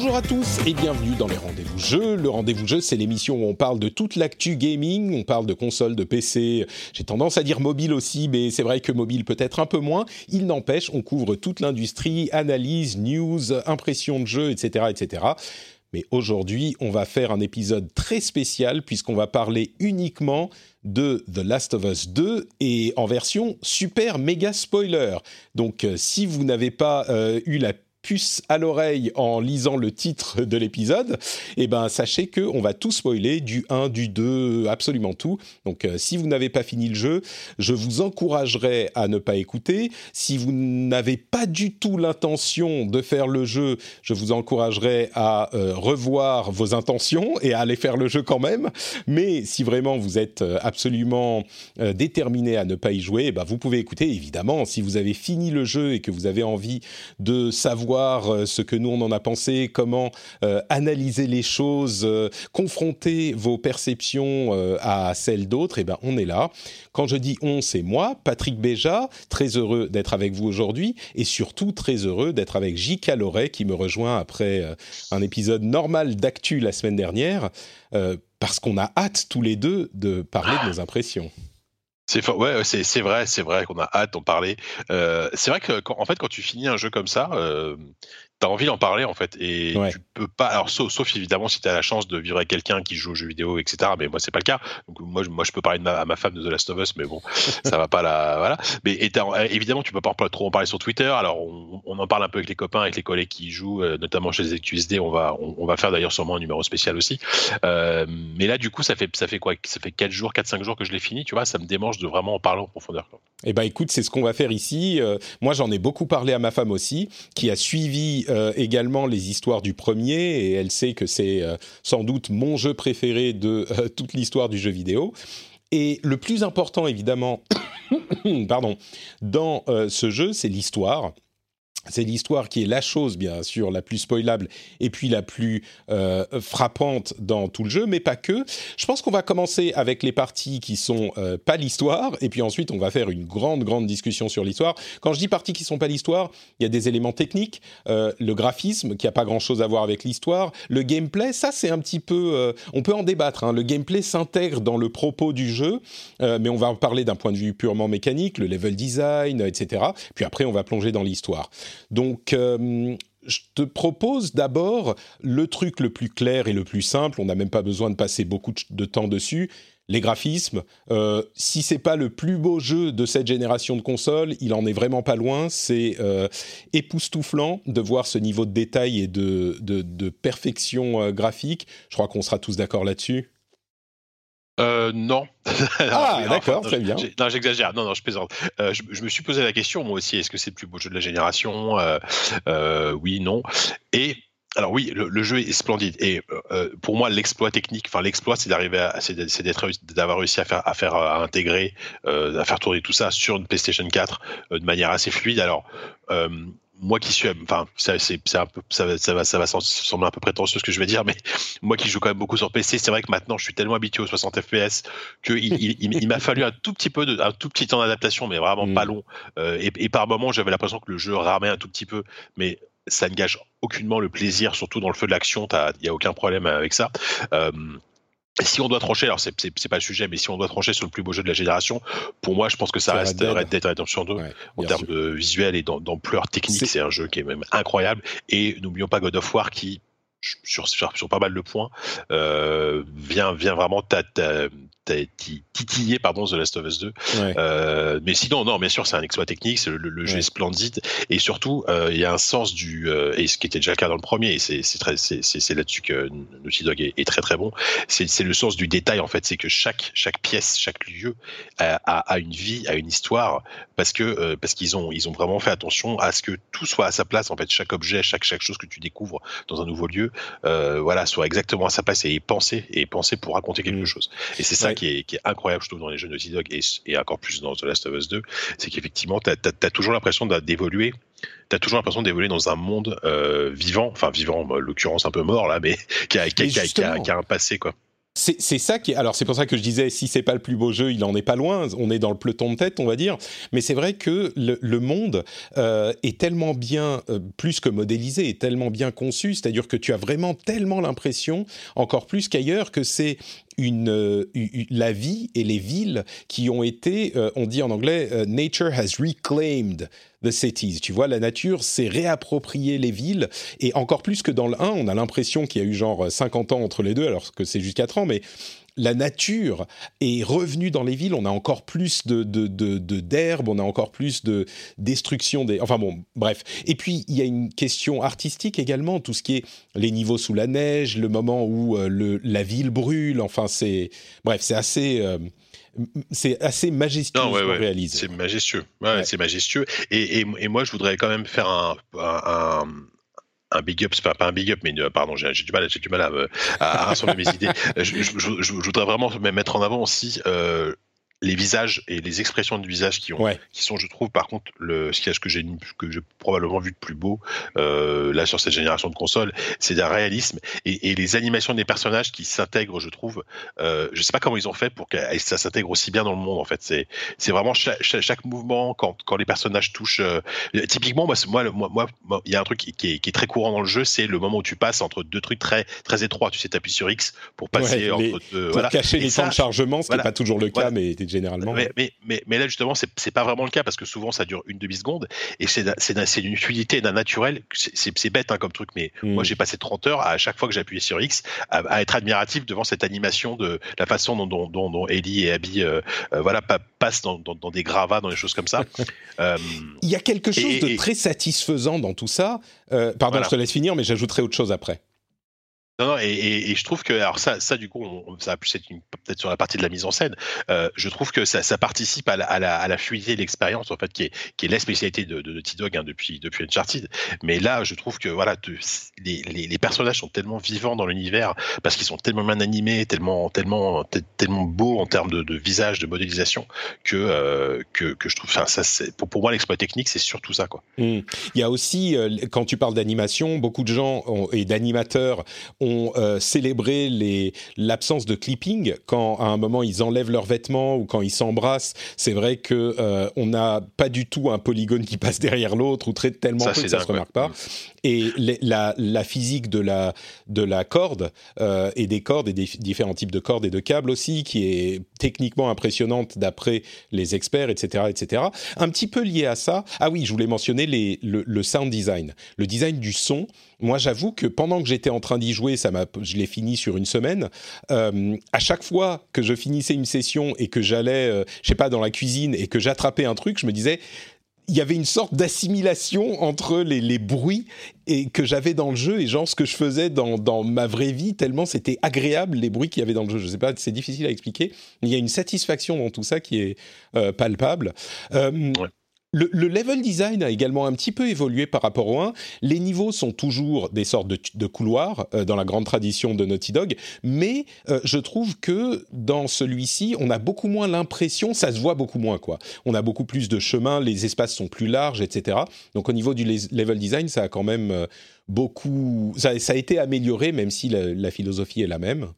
Bonjour à tous et bienvenue dans les rendez-vous jeux. Le rendez-vous jeu, c'est l'émission où on parle de toute l'actu gaming, on parle de consoles, de PC. J'ai tendance à dire mobile aussi, mais c'est vrai que mobile peut-être un peu moins. Il n'empêche, on couvre toute l'industrie, analyse, news, impression de jeux, etc., etc. Mais aujourd'hui, on va faire un épisode très spécial puisqu'on va parler uniquement de The Last of Us 2 et en version super méga spoiler. Donc euh, si vous n'avez pas euh, eu la à l'oreille en lisant le titre de l'épisode, eh ben sachez que on va tout spoiler du 1, du 2, absolument tout. Donc euh, si vous n'avez pas fini le jeu, je vous encouragerai à ne pas écouter. Si vous n'avez pas du tout l'intention de faire le jeu, je vous encouragerai à euh, revoir vos intentions et à aller faire le jeu quand même. Mais si vraiment vous êtes euh, absolument déterminé à ne pas y jouer, eh ben, vous pouvez écouter évidemment. Si vous avez fini le jeu et que vous avez envie de savoir euh, ce que nous on en a pensé, comment euh, analyser les choses, euh, confronter vos perceptions à celles d'autres, et ben on est là. Quand je dis on, c'est moi, Patrick Béja, très heureux d'être avec vous aujourd'hui et surtout très heureux d'être avec J.K. Loret qui me rejoint après un épisode normal d'actu la semaine dernière parce qu'on a hâte tous les deux de parler de nos impressions. C'est ouais, c'est vrai, c'est vrai qu'on a hâte d'en parler. Euh, c'est vrai que quand, en fait, quand tu finis un jeu comme ça, euh, t'as envie d'en parler en fait, et Ouais. tu peux pas. Alors sauf, sauf évidemment si t'as la chance de vivre avec quelqu'un qui joue aux jeux vidéo, etc. Mais moi c'est pas le cas. Donc moi, je- moi je peux parler de ma, à ma femme de The Last of Us, mais bon, ça va pas la voilà. Mais et t'as- évidemment tu peux pas trop en parler sur Twitter. Alors on, on en parle un peu avec les copains, avec les collègues qui y jouent, euh, notamment chez les QSD. On va on, on va faire d'ailleurs sûrement un numéro spécial aussi. Euh, mais là du coup ça fait ça fait quoi? Ça fait 4 jours, 4-5 jours que je l'ai fini. Tu vois, ça me démange de vraiment en parler en profondeur. quoi. Eh ben écoute, c'est ce qu'on va faire ici. Euh, moi, j'en ai beaucoup parlé à ma femme aussi, qui a suivi euh, également les histoires du premier, et elle sait que c'est euh, sans doute mon jeu préféré de euh, toute l'histoire du jeu vidéo. Et le plus important, évidemment, pardon, dans ce jeu, c'est l'histoire. C'est l'histoire qui est la chose, bien sûr, la plus spoilable et puis la plus euh, frappante dans tout le jeu, mais pas que. Je pense qu'on va commencer avec les parties qui sont euh, pas l'histoire, et puis ensuite on va faire une grande, grande discussion sur l'histoire. Quand je dis parties qui sont pas l'histoire, il y a des éléments techniques, euh, le graphisme qui a pas grand-chose à voir avec l'histoire, le gameplay, ça c'est un petit peu, euh, on peut en débattre. hein. Le gameplay s'intègre dans le propos du jeu, euh, mais on va en parler d'un point de vue purement mécanique, le level design, etc. Puis après on va plonger dans l'histoire. Donc euh, je te propose d'abord le truc le plus clair et le plus simple. On n'a même pas besoin de passer beaucoup de- temps dessus. Les graphismes. Euh, si c'est pas le plus beau jeu de cette génération de consoles, il en est vraiment pas loin. C'est euh, époustouflant de voir ce niveau de détail et de perfection euh, graphique. Je crois qu'on sera tous d'accord là-dessus. Euh, non. Ah, d'accord, très bien. Non, j'exagère. Non, non, je plaisante. Euh, je, je me suis posé la question, moi aussi, est-ce que c'est le plus beau jeu de la génération? Euh, euh, Oui, non. Et alors oui, le, le jeu est splendide. Et euh, pour moi, l'exploit technique, enfin l'exploit, c'est d'arriver, à, c'est d'être- d'avoir réussi à faire, à faire, à intégrer, euh, à faire tourner tout ça sur une PlayStation 4 euh, de manière assez fluide. Alors euh, moi qui suis, enfin, ça, c'est, c'est un peu, ça, va- ça va, ça va sembler un peu prétentieux ce que je vais dire, mais moi qui joue quand même beaucoup sur PC, c'est vrai que maintenant je suis tellement habitué aux 60 FPS que il, il, il- il m'a fallu un tout petit peu de, un tout petit temps d'adaptation, mais vraiment Mm. pas long. Euh, et, et par moments, j'avais l'impression que le jeu ramait un tout petit peu, mais ça ne gâche aucunement le plaisir, surtout dans le feu de l'action. Il n'y a aucun problème avec ça. Euh, si on doit trancher, alors c'est pas le sujet, mais si on doit trancher sur le plus beau jeu de la génération, pour moi, je pense que ça reste Red Dead. Red Dead Redemption 2 Ouais, en termes sûr. de visuel et d'am- d'ampleur technique. C'est- un jeu qui est même incroyable. Et n'oublions pas God of War qui, sur, sur, sur pas mal de points, euh, vient, vient vraiment titillé pardon The Last of Us 2. Euh, mais sinon, non, bien sûr, c'est un exploit technique, le, jeu est splendide et surtout euh, il y a un sens du et ce qui était déjà le cas dans le premier et c'est c'est c'est là-dessus que Naughty Dog est, très très bon. C'est le sens du détail en fait, c'est que chaque chaque pièce, chaque lieu a, a, une vie, a une histoire parce que parce qu'ils ont ils ont vraiment fait attention à ce que tout soit à sa place en fait, chaque objet, chaque chaque chose que tu découvres dans un nouveau lieu, voilà, soit exactement à sa place et penser et penser pour raconter quelque mm. chose. Et c'est ça qui, est, qui, est, incroyable, je trouve, dans les jeux Naughty Dog et, et encore plus dans The Last of Us 2, c'est qu'effectivement, tu as, toujours l'impression d'évoluer tu as toujours l'impression d'évoluer dans un monde euh, vivant, enfin vivant, en l'occurrence un peu mort là, mais qui a, qui, a, qui, a, qui a, un passé quoi. C'est ça qui. Alors, c'est pour ça que je disais, si c'est pas le plus beau jeu, il en est pas loin. On est dans le peloton de tête, on va dire. Mais c'est vrai que le, monde euh, est tellement bien, euh, plus que modélisé, est tellement bien conçu. C'est-à-dire que tu as vraiment tellement l'impression, encore plus qu'ailleurs, que c'est une, euh, la vie et les villes qui ont été, on dit en anglais, nature has reclaimed the cities. Tu vois, la nature s'est réappropriée les villes et encore plus que dans le 1, on a l'impression qu'il y a eu genre 50 ans entre les deux, alors que c'est juste 4 ans, mais la nature est revenue dans les villes, on a encore plus de, d'herbe, on a encore plus de destruction des... Enfin bon, bref. Et puis, il y a une question artistique également, tout ce qui est les niveaux sous la neige, le moment où euh, la ville brûle, enfin c'est... Bref, c'est assez... Euh, c'est assez majestueux non, réalise. C'est majestueux, c'est majestueux. Et, et, moi, je voudrais quand même faire un, un, big up, c'est pas, un big up, mais pardon, j'ai du mal, j'ai du mal à, à, rassembler mes idées. Je, je, voudrais vraiment mettre en avant aussi euh, les visages et les expressions de visage qui ont qui sont je trouve par contre le ce que j'ai que j'ai probablement vu de plus beau euh, là sur cette génération de consoles c'est d'un réalisme et, et, les animations des personnages qui s'intègrent je trouve euh, je sais pas comment ils ont fait pour que ça s'intègre aussi bien dans le monde en fait. C'est c'est vraiment chaque, chaque, mouvement quand quand les personnages touchent euh, typiquement moi moi moi moi il y a un truc qui, qui, est, qui, est, très courant dans le jeu c'est le moment où tu passes entre deux trucs très très étroits. Tu sais t'appuies sur X pour passer entre deux, pour cacher les temps de chargement ce qui n'est pas toujours le cas mais généralement. Mais, mais, mais, là, justement, c'est pas vraiment le cas parce que souvent, ça dure une demi-seconde et c'est une fluidité d'un naturel. C'est bête hein, comme truc, mais hmm. moi, j'ai passé 30 heures à, chaque fois que j'appuyais sur X à, être admiratif devant cette animation de la façon dont, dont, dont, Ellie et Abby euh, euh, voilà, passent dans, dans, des gravats, dans des choses comme ça. Euh, Il y a quelque chose de très satisfaisant dans tout ça. pardon, je te laisse finir, mais j'ajouterai autre chose après. Non, non, et, je trouve que alors ça, ça du coup, ça va plus être peut-être sur la partie de la mise en scène. Euh, je trouve que ça, participe à la, à fluidité de l'expérience en fait, qui est, qui est la spécialité de, de, Dog hein, depuis depuis Uncharted. Mais là, je trouve que voilà, les, personnages sont tellement vivants dans l'univers parce qu'ils sont tellement bien animés, tellement tellement tellement beaux en termes de, de visage, de modélisation que euh, que, je trouve. Ça, pour, moi l'exploit technique, c'est surtout ça quoi. Mmh. Il y a aussi euh, quand tu parles d'animation, beaucoup de gens et d'animateurs ont ont euh, célébré l'absence de clipping quand à un moment ils enlèvent leurs vêtements ou quand ils s'embrassent. C'est vrai que euh, on n'a pas du tout un polygone qui passe derrière l'autre ou très tellement peu que ça se remarque pas. Et la, la, physique de la de la corde euh, et des cordes et des différents types de cordes et de câbles aussi qui est techniquement impressionnante d'après les experts, etc., etc. Un petit peu lié à ça. Ah oui, je voulais mentionner les, le, le sound design, le design du son moi, j'avoue que pendant que j'étais en train d'y jouer, ça m'a, je l'ai fini sur une semaine. Euh, à chaque fois que je finissais une session et que j'allais, euh, je sais pas, dans la cuisine et que j'attrapais un truc, je me disais, il y avait une sorte d'assimilation entre les, bruits et que j'avais dans le jeu et genre ce que je faisais dans, dans ma vraie vie tellement c'était agréable les bruits qu'il y avait dans le jeu. Je sais pas, c'est difficile à expliquer. Mais il y a une satisfaction dans tout ça qui est euh, palpable. Euh, le, level design a également un petit peu évolué par rapport au 1. Les niveaux sont toujours des sortes de, couloirs euh, dans la grande tradition de Naughty Dog, mais euh, je trouve que dans celui-ci, on a beaucoup moins l'impression, ça se voit beaucoup moins quoi. On a beaucoup plus de chemins, les espaces sont plus larges, etc. Donc au niveau du level design, ça a quand même euh, beaucoup, ça, a été amélioré, même si la philosophie est la même.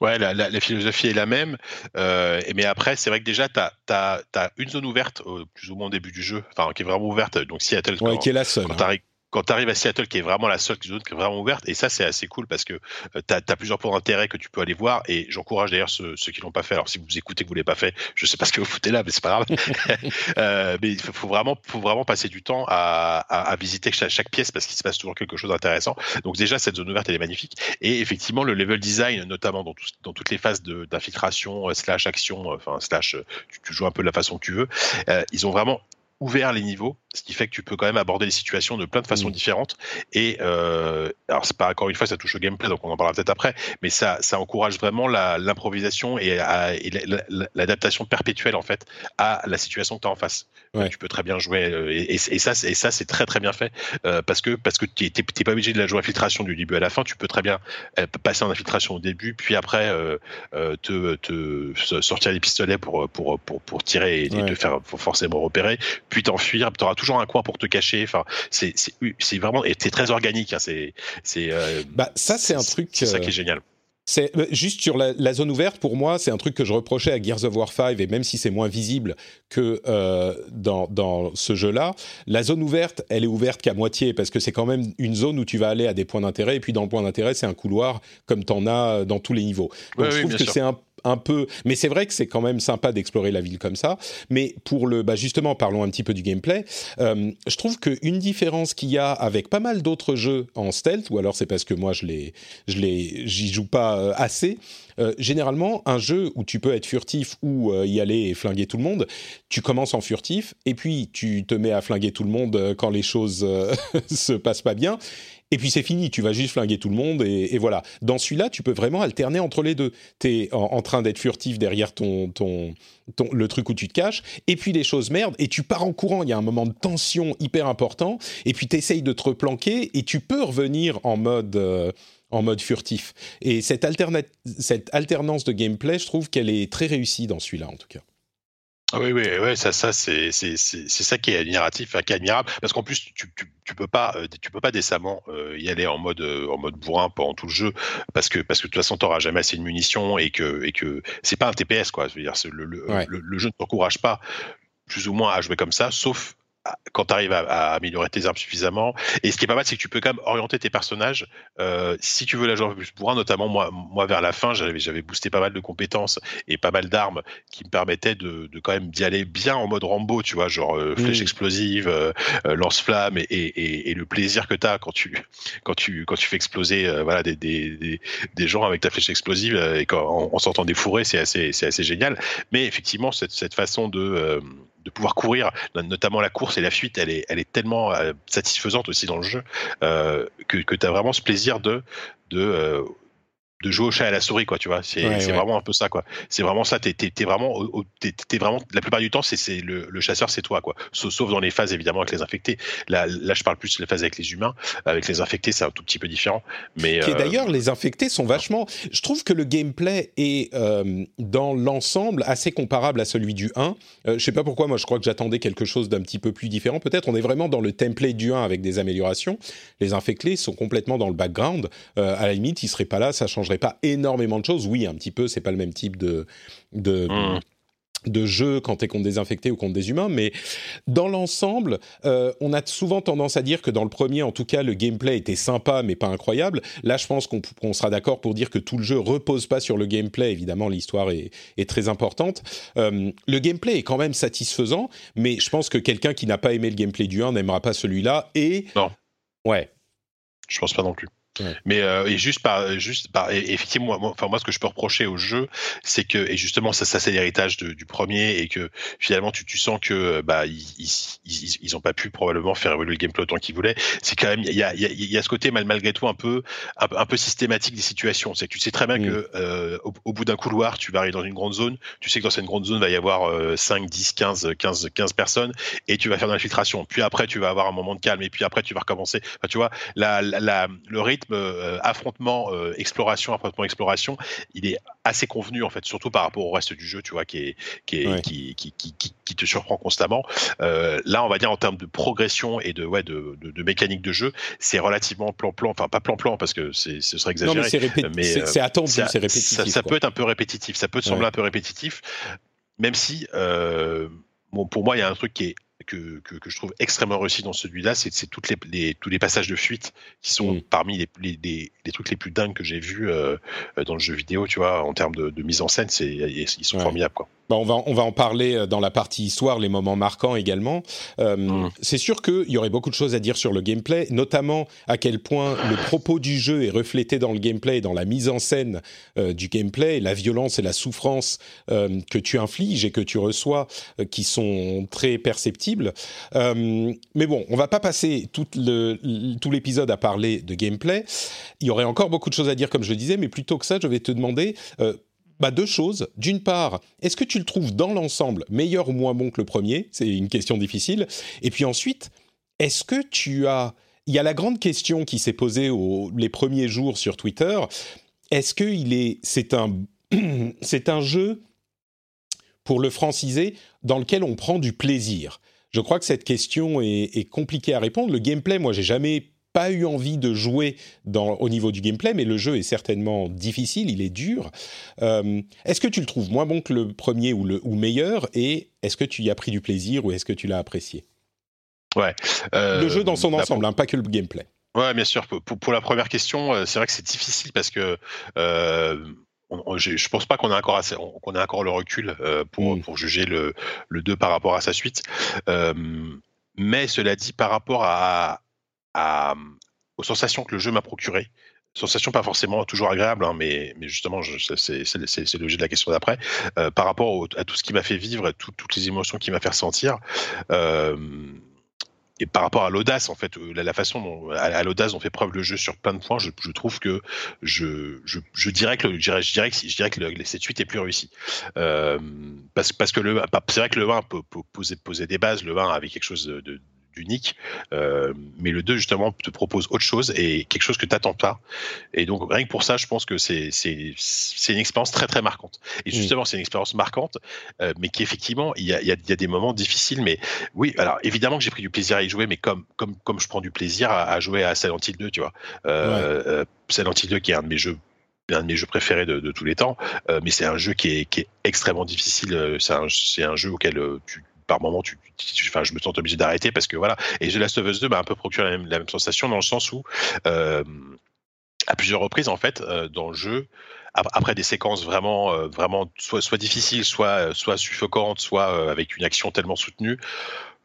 Ouais, la, la, la, philosophie est la même. Euh, mais après, c'est vrai que déjà, tu as, as, une zone ouverte, au, plus ou moins au début du jeu, enfin, qui est vraiment ouverte. Donc, Seattle, ouais, qui est la seule. Quand hein quand tu arrives à Seattle, qui est vraiment la seule zone qui est vraiment ouverte, et ça c'est assez cool parce que euh, tu as, plusieurs points d'intérêt que tu peux aller voir, et j'encourage d'ailleurs ceux, qui l'ont pas fait. Alors si vous écoutez que vous l'avez pas fait, je sais pas ce que vous foutez là, mais c'est pas grave. euh, mais il faut, vraiment, faut vraiment passer du temps à, à, visiter chaque, pièce parce qu'il se passe toujours quelque chose d'intéressant. Donc déjà cette zone ouverte elle est magnifique, et effectivement le level design, notamment dans, dans toutes les phases d'infiltration euh, slash action, euh, enfin slash tu, tu, joues un peu de la façon que tu veux, ils ont vraiment ouvert les niveaux, ce qui fait que tu peux quand même aborder les situations de plein de façons mmh. différentes. Et euh, alors c'est pas encore une fois ça touche au gameplay, donc on en parlera peut-être après, mais ça ça encourage vraiment l'improvisation et, l'adaptation perpétuelle en fait à la situation que tu as en face. Tu peux très bien jouer euh, et, ça et ça c'est très très bien fait euh, parce que parce que tu pas obligé de la jouer infiltration du début à la fin, tu peux très bien passer en infiltration au début, puis après te, te, sortir les pistolets pour pour pour, pour tirer et, te faire forcément repérer puis t'enfuir. Tu auras toujours un coin pour te cacher. Enfin, c'est c'est vraiment et c'est très organique. Hein, c'est c'est. Euh, bah ça c'est un truc. C'est ça qui est euh, génial. C'est euh, juste sur la, zone ouverte pour moi, c'est un truc que je reprochais à Gears of War 5 et même si c'est moins visible que dans, dans ce jeu-là, la zone ouverte, elle est ouverte qu'à moitié parce que c'est quand même une zone où tu vas aller à des points d'intérêt et puis dans le point d'intérêt, c'est un couloir comme tu en as dans tous les niveaux. Donc je trouve que c'est un un peu. Mais c'est vrai que c'est quand même sympa d'explorer la ville comme ça. Mais pour le, bah justement, parlons un petit peu du gameplay. Euh, je trouve qu'une différence qu'il y a avec pas mal d'autres jeux en stealth, ou alors c'est parce que moi je les, je les, j'y joue pas euh, assez. Euh, généralement, un jeu où tu peux être furtif ou y aller et flinguer tout le monde, tu commences en furtif et puis tu te mets à flinguer tout le monde quand les choses se passent pas bien et puis c'est fini, tu vas juste flinguer tout le monde, et, voilà. Dans celui-là, tu peux vraiment alterner entre les deux. Tu es en, train d'être furtif derrière ton, ton, le truc où tu te caches, et puis les choses merdent, et tu pars en courant, il y a un moment de tension hyper important, et puis tu essayes de te replanquer, et tu peux revenir en mode... Euh, en mode furtif. Et cette, cette alternance de gameplay, je trouve qu'elle est très réussie dans celui-là, en tout cas. Ah oui, oui, ouais, ça, ça, c'est, c'est, c'est, ça qui est admiratif, qui est admirable, parce qu'en plus, tu, tu, tu, peux pas, euh, tu peux pas décemment euh, y aller en mode, euh, en mode bourrin pendant tout le jeu, parce que, parce que de toute façon, t'auras jamais assez de munitions et que, et que c'est pas un TPS, quoi. Je veux dire, le, le, le, jeu ne t'encourage pas plus ou moins à jouer comme ça, sauf quand tu arrives à, améliorer tes armes suffisamment. Et ce qui est pas mal, c'est que tu peux quand même orienter tes personnages. Euh, si tu veux la jouer un plus bourrin, notamment moi, moi vers la fin, j'avais, j'avais boosté pas mal de compétences et pas mal d'armes qui me permettaient de, de quand même d'y aller bien en mode Rambo, tu vois, genre euh, flèche explosive, euh, lance-flamme et, et, et, le plaisir que tu as quand tu, quand tu, quand tu fais exploser voilà, des, des, des, gens avec ta flèche explosive et quand, en, en sortant des fourrés, c'est assez, c'est assez génial. Mais effectivement, cette, cette façon de de pouvoir courir, notamment la course et la fuite, elle est, elle est tellement euh, satisfaisante aussi dans le jeu euh, que, que tu as vraiment ce plaisir de, euh, de jouer au chat à la souris quoi tu vois. C'est vraiment un peu ça quoi. C'est vraiment ça t'es es, vraiment t'es vraiment la plupart du temps c'est le, le, chasseur c'est toi quoi. Sauf dans les phases évidemment avec les infectés. Là là je parle plus de les phases avec les humains. Avec les infectés c'est un tout petit peu différent. Mais euh... d'ailleurs les infectés sont vachement je trouve que le gameplay est euh, dans l'ensemble assez comparable à celui du 1 euh, je sais pas pourquoi moi je crois que j'attendais quelque chose d'un petit peu plus différent. Peut-être on est vraiment dans le template du 1 avec des améliorations. Les infectés sont complètement dans le background. Euh, à la limite ils seraient pas là ça changerait pas énormément de choses. Oui, un petit peu, c'est pas le même type de, de, mmh. de jeu quand tu es contre des infectés ou contre des humains, mais dans l'ensemble, euh, on a souvent tendance à dire que dans le premier, en tout cas, le gameplay était sympa mais pas incroyable. Là, je pense qu'on sera d'accord pour dire que tout le jeu repose pas sur le gameplay. Évidemment, l'histoire est, est, très importante. Euh, le gameplay est quand même satisfaisant, mais je pense que quelqu'un qui n'a pas aimé le gameplay du 1 n'aimera pas celui-là. Et non, ouais, je pense pas non plus. Mais euh, et juste par juste par effectivement moi, enfin moi ce que je peux reprocher au jeu c'est que et justement ça ça c'est l'héritage du premier et que finalement tu, tu sens que bah ils, ils, ils, ont pas pu probablement faire évoluer le gameplay autant qu'ils voulaient. C'est quand même il y a, y, a, y a ce côté mal, malgré tout un peu un, peu systématique des situations. C'est que tu sais très bien que euh, au, bout d'un couloir tu vas arriver dans une grande zone tu sais que dans cette grande zone va y avoir euh, 5 10 15 15 15 personnes et tu vas faire de l'infiltration. Puis après tu vas avoir un moment de calme et puis après tu vas recommencer. Enfin, tu vois la, la le rythme euh, affrontement euh, exploration affrontement exploration il est assez convenu en fait surtout par rapport au reste du jeu tu vois qui est qui est, qui, qui, qui, qui, te surprend constamment. Euh, là on va dire en termes de progression et de ouais de, de, de mécanique de jeu c'est relativement plan plan enfin pas plan plan parce que c'est ce serait exagéré mais c'est attendu c'est répétitif ça, ça peut être un peu répétitif ça peut te sembler un peu répétitif même si bon, pour moi, il y a un truc qui est que, que, je trouve extrêmement réussi dans celui-là, c'est toutes les, tous les passages de fuite qui sont mm. parmi les, les, les, trucs les plus dingues que j'ai vus euh, dans le jeu vidéo, tu vois, en termes de, de mise en scène, c'est ils sont formidables, quoi. Bah, on, va, on va en parler euh, dans la partie histoire, les moments marquants également. Euh, mm. C'est sûr qu'il y aurait beaucoup de choses à dire sur le gameplay, notamment à quel point le propos du jeu est reflété dans le gameplay, dans la mise en scène euh, du gameplay, la violence et la souffrance que tu infliges et que tu reçois, qui sont très perceptibles. Mais bon, on va pas passer tout l'épisode à parler de gameplay. Il y aurait encore beaucoup de choses à dire, comme je le disais, mais plutôt que ça, je vais te demander bah, deux choses. D'une part, est-ce que tu le trouves dans l'ensemble meilleur ou moins bon que le premier? C'est une question difficile. Et puis ensuite, est-ce que tu as... Il y a la grande question qui s'est posée les premiers jours sur Twitter. Est-ce que il est... c'est un... c'est un jeu, pour le franciser, dans lequel on prend du plaisir? Je crois que cette question est, est compliquée à répondre. Le gameplay, moi, j'ai jamais pas eu envie de jouer dans, au niveau du gameplay, mais le jeu est certainement difficile, il est dur. Euh, est-ce que tu le trouves moins bon que le premier ou, le, ou meilleur? Et est-ce que tu y as pris du plaisir ou est-ce que tu l'as apprécié? Ouais. Euh, le jeu dans son ensemble, hein, pas que le gameplay. Ouais, bien sûr. Pour, pour la première question, euh, c'est vrai que c'est difficile parce que je pense pas qu'on ait encore assez, qu'on ait encore le recul pour, mm. pour juger le, le 2 par rapport à sa suite. mais cela dit, par rapport à, aux sensations que le jeu m'a procurées. Sensations pas forcément toujours agréables, hein, mais, mais justement, c'est l'objet de la question d'après. Euh, par rapport à tout ce qui m'a fait vivre, toutes les émotions qui m'a fait ressentir, euh, et par rapport à l'audace, en fait, euh, la, façon dont, à, l'audace dont fait preuve le jeu sur plein de points, je, trouve que je, je, dirais que je dirais, je dirais que je dirais que le, cette suite est plus réussie. parce, parce que le, c'est vrai que le 1 peut, poser, des bases, le 1 avait quelque chose de unique. Euh, mais le 2, justement, te propose autre chose et quelque chose que tu n'attends pas. Et donc, rien que pour ça, je pense que c'est une expérience très, très marquante. Et mm. justement, c'est une expérience marquante, euh, mais qui, effectivement, il y a, y a, des moments difficiles. Mais oui, alors, évidemment que j'ai pris du plaisir à y jouer, mais comme, comme, comme je prends du plaisir à, jouer à Silent Hill 2, tu vois. Euh, euh Silent Hill 2, qui est un de mes jeux un de mes jeux préférés de, tous les temps, mais c'est un jeu qui est, qui est extrêmement difficile. C'est un, un, jeu auquel tu, par moment, je me sens obligé d'arrêter parce que voilà. Et The Last of Us 2 m'a un peu procuré la même, sensation dans le sens où, euh, à plusieurs reprises, en fait, euh, dans le jeu, après des séquences vraiment, euh, vraiment soit, soit difficiles, soit, soit suffocantes, soit avec une action tellement soutenue,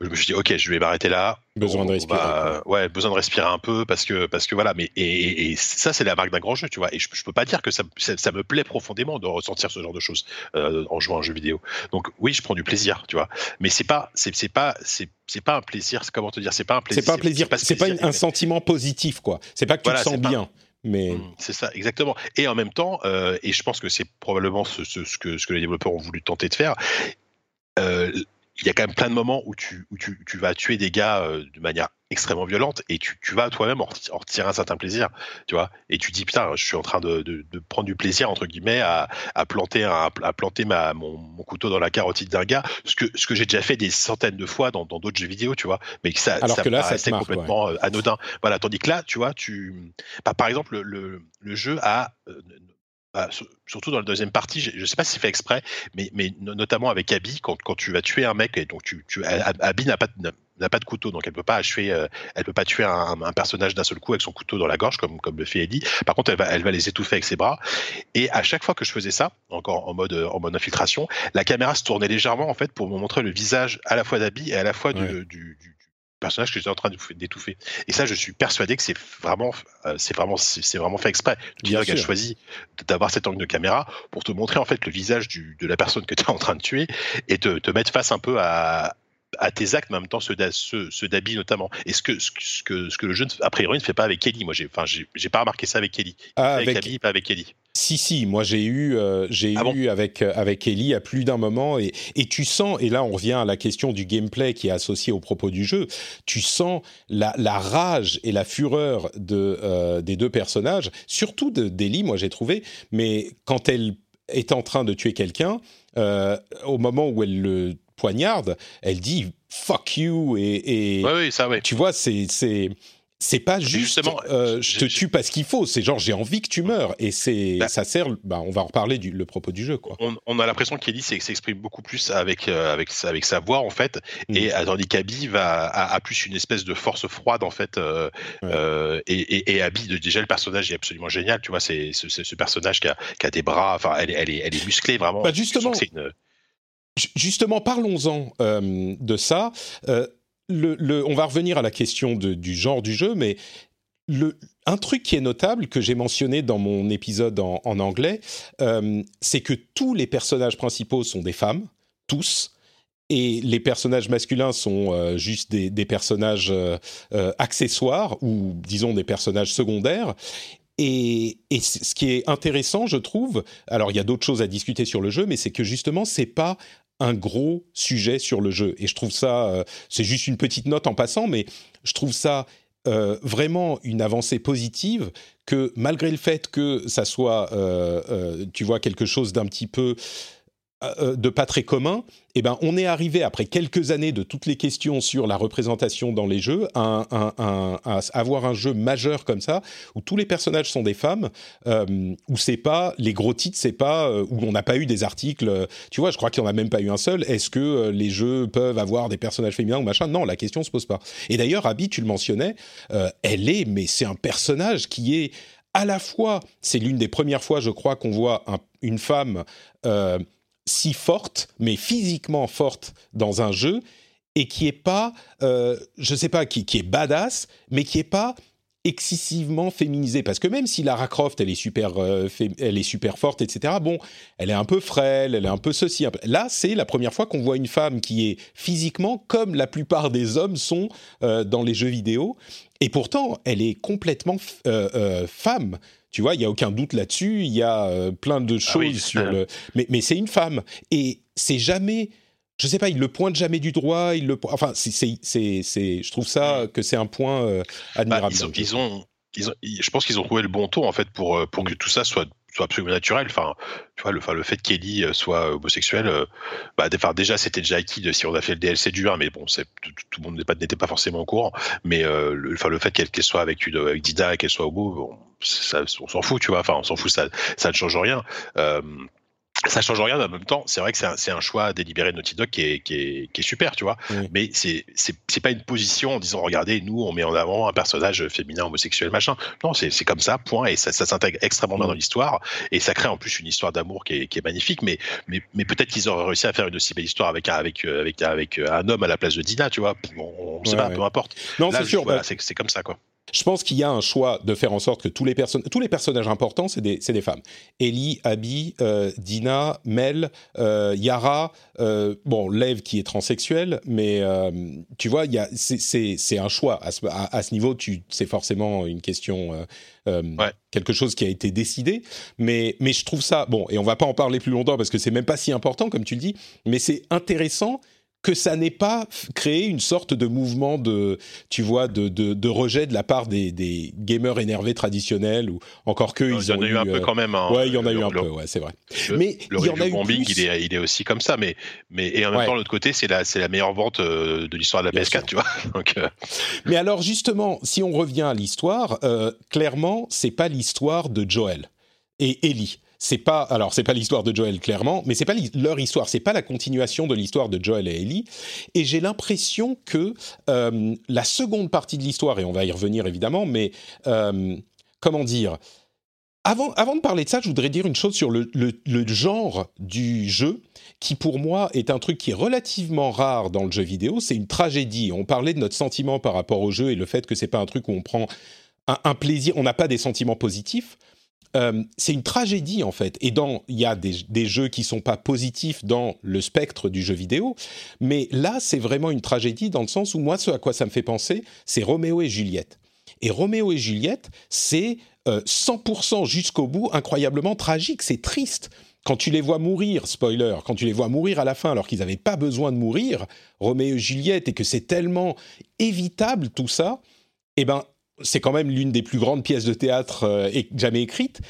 je me suis dit ok je vais m'arrêter là. Besoin de respirer ouais besoin de respirer un peu parce que parce que voilà mais et, et ça c'est la marque d'un grand jeu tu vois et je, je peux pas dire que ça, ça, me plaît profondément de ressentir ce genre de choses euh, en jouant à un jeu vidéo. Donc oui je prends du plaisir tu vois mais c'est pas c'est c'est pas c'est c'est pas un plaisir comment te dire c'est pas un plaisir c'est pas un plaisir c'est pas, un sentiment positif quoi. C'est pas que tu te sens bien mais mmh, c'est ça exactement. Et en même temps euh, et je pense que c'est probablement ce, ce, ce, que ce que les développeurs ont voulu tenter de faire euh, il y a quand même plein de moments où tu, où tu, tu vas tuer des gars euh, de manière extrêmement violente et tu, tu vas toi-même en, retirer un certain plaisir, tu vois. Et tu dis putain, je suis en train de, de, de prendre du plaisir entre guillemets à, à planter un, à planter ma, mon, mon, couteau dans la carotide d'un gars, ce que ce que j'ai déjà fait des centaines de fois dans d'autres jeux vidéo, tu vois. Mais que ça, Alors ça que là, c'est complètement euh, anodin. Voilà, tandis que là, tu vois, tu, bah, par exemple, le, le, jeu a euh, bah, surtout dans la deuxième partie, je ne sais pas si c'est fait exprès, mais, mais notamment avec Abby, quand, quand, tu vas tuer un mec, et donc tu, tu Abby n'a pas de, n'a pas de couteau, donc elle peut pas achever, euh, elle peut pas tuer un, un personnage d'un seul coup avec son couteau dans la gorge, comme, comme le fait Ellie. Par contre, elle va, elle va les étouffer avec ses bras. Et à chaque fois que je faisais ça, encore en mode, en mode infiltration, la caméra se tournait légèrement en fait pour me montrer le visage à la fois d'Abby et à la fois du, du, du, personnage que j'étais en train d'étouffer. Et ça, je suis persuadé que c'est vraiment, euh, c'est vraiment, c'est vraiment fait exprès. Dog a choisi d'avoir cet angle de caméra pour te montrer en fait le visage du, de la personne que tu es en train de tuer et te, te mettre face un peu à, à tes actes, mais en même temps ceux d'Abby notamment. Et ce que, ce, que, ce que le jeu, a priori, ne fait pas avec Kelly. Moi, j'ai enfin, j'ai pas remarqué ça avec Kelly. Ah, avec, avec Abby, pas avec Kelly. Si, si, moi j'ai eu, euh, j'ai ah eu avec, euh, avec Ellie à plus d'un moment, et, et, tu sens, et là on revient à la question du gameplay qui est associé au propos du jeu, tu sens la, la rage et la fureur de, euh, des deux personnages, surtout d'Ellie, moi j'ai trouvé, mais quand elle est en train de tuer quelqu'un, au moment où elle le poignarde, elle dit fuck you et, et oui, ça, tu vois, c'est c'est pas juste euh, je te tue parce qu'il faut, c'est genre j'ai envie que tu meurs et c'est bah ça sert. Bah, on va en reparler du le propos du jeu quoi. On, a l'impression qu'Ellie s'exprime beaucoup plus avec euh, avec avec sa voix en fait mm. et tandis qu'Abby va a, plus une espèce de force froide en fait euh, et, et, et, Abby déjà le personnage est absolument génial tu vois c'est ce, personnage qui a, qui a, des bras enfin elle, elle, est elle est musclée vraiment. Bah justement. Justement, parlons-en de ça on va revenir à la question du genre du jeu, mais un truc qui est notable que j'ai mentionné dans mon épisode en, anglais, euh, c'est que tous les personnages principaux sont des femmes, tous. Et les personnages masculins sont euh, juste des, personnages euh, accessoires ou disons des personnages secondaires. Et, et, ce qui est intéressant, je trouve, alors il y a d'autres choses à discuter sur le jeu, mais c'est que justement, c'est pas un gros sujet sur le jeu. Et je trouve ça, euh, c'est juste une petite note en passant, mais je trouve ça euh, vraiment une avancée positive que malgré le fait que ça soit, euh, tu vois, quelque chose d'un petit peu de pas très commun, eh ben, on est arrivé, après quelques années de toutes les questions sur la représentation dans les jeux, à, avoir un jeu majeur comme ça, où tous les personnages sont des femmes, euh, où c'est pas, les gros titres, c'est pas, euh, où on n'a pas eu des articles, tu vois, je crois qu'il n'y en a même pas eu un seul, est-ce que les jeux peuvent avoir des personnages féminins ou machin? Non, la question se pose pas. Et d'ailleurs, Abby, tu le mentionnais, elle est, mais c'est un personnage qui est à la fois, c'est l'une des premières fois, je crois, qu'on voit une femme si forte, mais physiquement forte dans un jeu, et qui est pas, euh, je sais pas, qui, est badass, mais qui est pas excessivement féminisée. Parce que même si Lara Croft elle est super euh, elle est super forte etc bon elle est un peu frêle elle est un peu ceci là c'est la première fois qu'on voit une femme qui est physiquement comme la plupart des hommes sont euh, dans les jeux vidéo. Et pourtant elle est complètement euh, femme tu vois, il y a aucun doute là-dessus. Il y a euh, plein de ah choses sur le. Mais, mais c'est une femme et c'est jamais. Je sais pas, il le pointe jamais du droit. Il le. Enfin, c'est, c'est, c'est, je trouve ça que c'est un point euh, bah, admirable. ils, ont, ils, ont, je pense qu'ils ont trouvé le bon ton en fait pour euh, pour que tout ça soit soit absolument naturel. Enfin, tu vois, le, enfin, le fait qu'Ellie soit homosexuelle, bah, déjà, c'était déjà acquis de, si on a fait le DLC du 1, mais bon, tout, le monde n'était pas, forcément au courant. Mais le, enfin, le fait qu'elle, soit avec, avec Dida et qu'elle soit homo, bon, on s'en fout, tu vois. Enfin, on s'en fout, ça, ça ne change rien. Euh, ça change rien, mais en même temps, c'est vrai que c'est un, un, choix délibéré de Naughty Dog qui est, qui est, qui est super, tu vois. Mais c'est pas une position en disant regardez, nous on met en avant un personnage féminin homosexuel machin. Non, c'est comme ça, point. Et ça, ça s'intègre extrêmement bien dans l'histoire et ça crée en plus une histoire d'amour qui est, qui est magnifique. Mais mais, mais peut-être qu'ils auraient réussi à faire une aussi belle histoire avec avec avec avec, un homme à la place de Dina, tu vois. On, sait pas, peu importe. Non, c'est sûr. Voilà, c'est comme ça, quoi. Je pense qu'il y a un choix de faire en sorte que tous les, tous les personnages importants, c'est des, des, femmes. Ellie, Abby, euh, Dina, Mel, euh, Yara, euh, bon, Lev qui est transsexuel, mais tu vois, c'est un choix. À ce, à, ce niveau, c'est forcément une question, quelque chose qui a été décidé. Mais, mais je trouve ça, bon, et on va pas en parler plus longtemps parce que c'est même pas si important, comme tu le dis, mais c'est intéressant que ça n'ait pas créé une sorte de mouvement de, tu vois, de, de, de rejet de la part des, des, gamers énervés traditionnels ou encore que ils il y en a eu un peu euh, quand même. Hein, ouais, il y en a eu un peu, ouais, c'est vrai. mais il y en a eu bombing, il est, il est aussi comme ça, mais, mais et en même temps, l'autre côté, c'est la, c'est la meilleure vente euh, de l'histoire de la PS4, tu vois. Donc, euh. Mais alors justement, si on revient à l'histoire, euh, clairement, c'est pas l'histoire de Joel et Ellie c'est pas alors c'est pas l'histoire de Joel clairement, mais c'est pas leur histoire, c'est pas la continuation de l'histoire de Joel et Ellie. Et j'ai l'impression que euh, la seconde partie de l'histoire, et on va y revenir évidemment, mais euh, comment dire avant, avant de parler de ça, je voudrais dire une chose sur le, le, genre du jeu, qui pour moi est un truc qui est relativement rare dans le jeu vidéo. C'est une tragédie. On parlait de notre sentiment par rapport au jeu et le fait que c'est pas un truc où on prend un, un plaisir, on n'a pas des sentiments positifs. Euh, c'est une tragédie en fait. Et dans, il y a des, jeux qui sont pas positifs dans le spectre du jeu vidéo, mais là c'est vraiment une tragédie dans le sens où moi ce à quoi ça me fait penser, c'est Roméo et Juliette. Et Roméo et Juliette, c'est 100% euh, jusqu'au bout incroyablement tragique. C'est triste quand tu les vois mourir, spoiler, quand tu les vois mourir à la fin alors qu'ils n'avaient pas besoin de mourir, Roméo et Juliette, et que c'est tellement évitable tout ça, eh ben c'est quand même l'une des plus grandes pièces de théâtre euh, jamais écrites,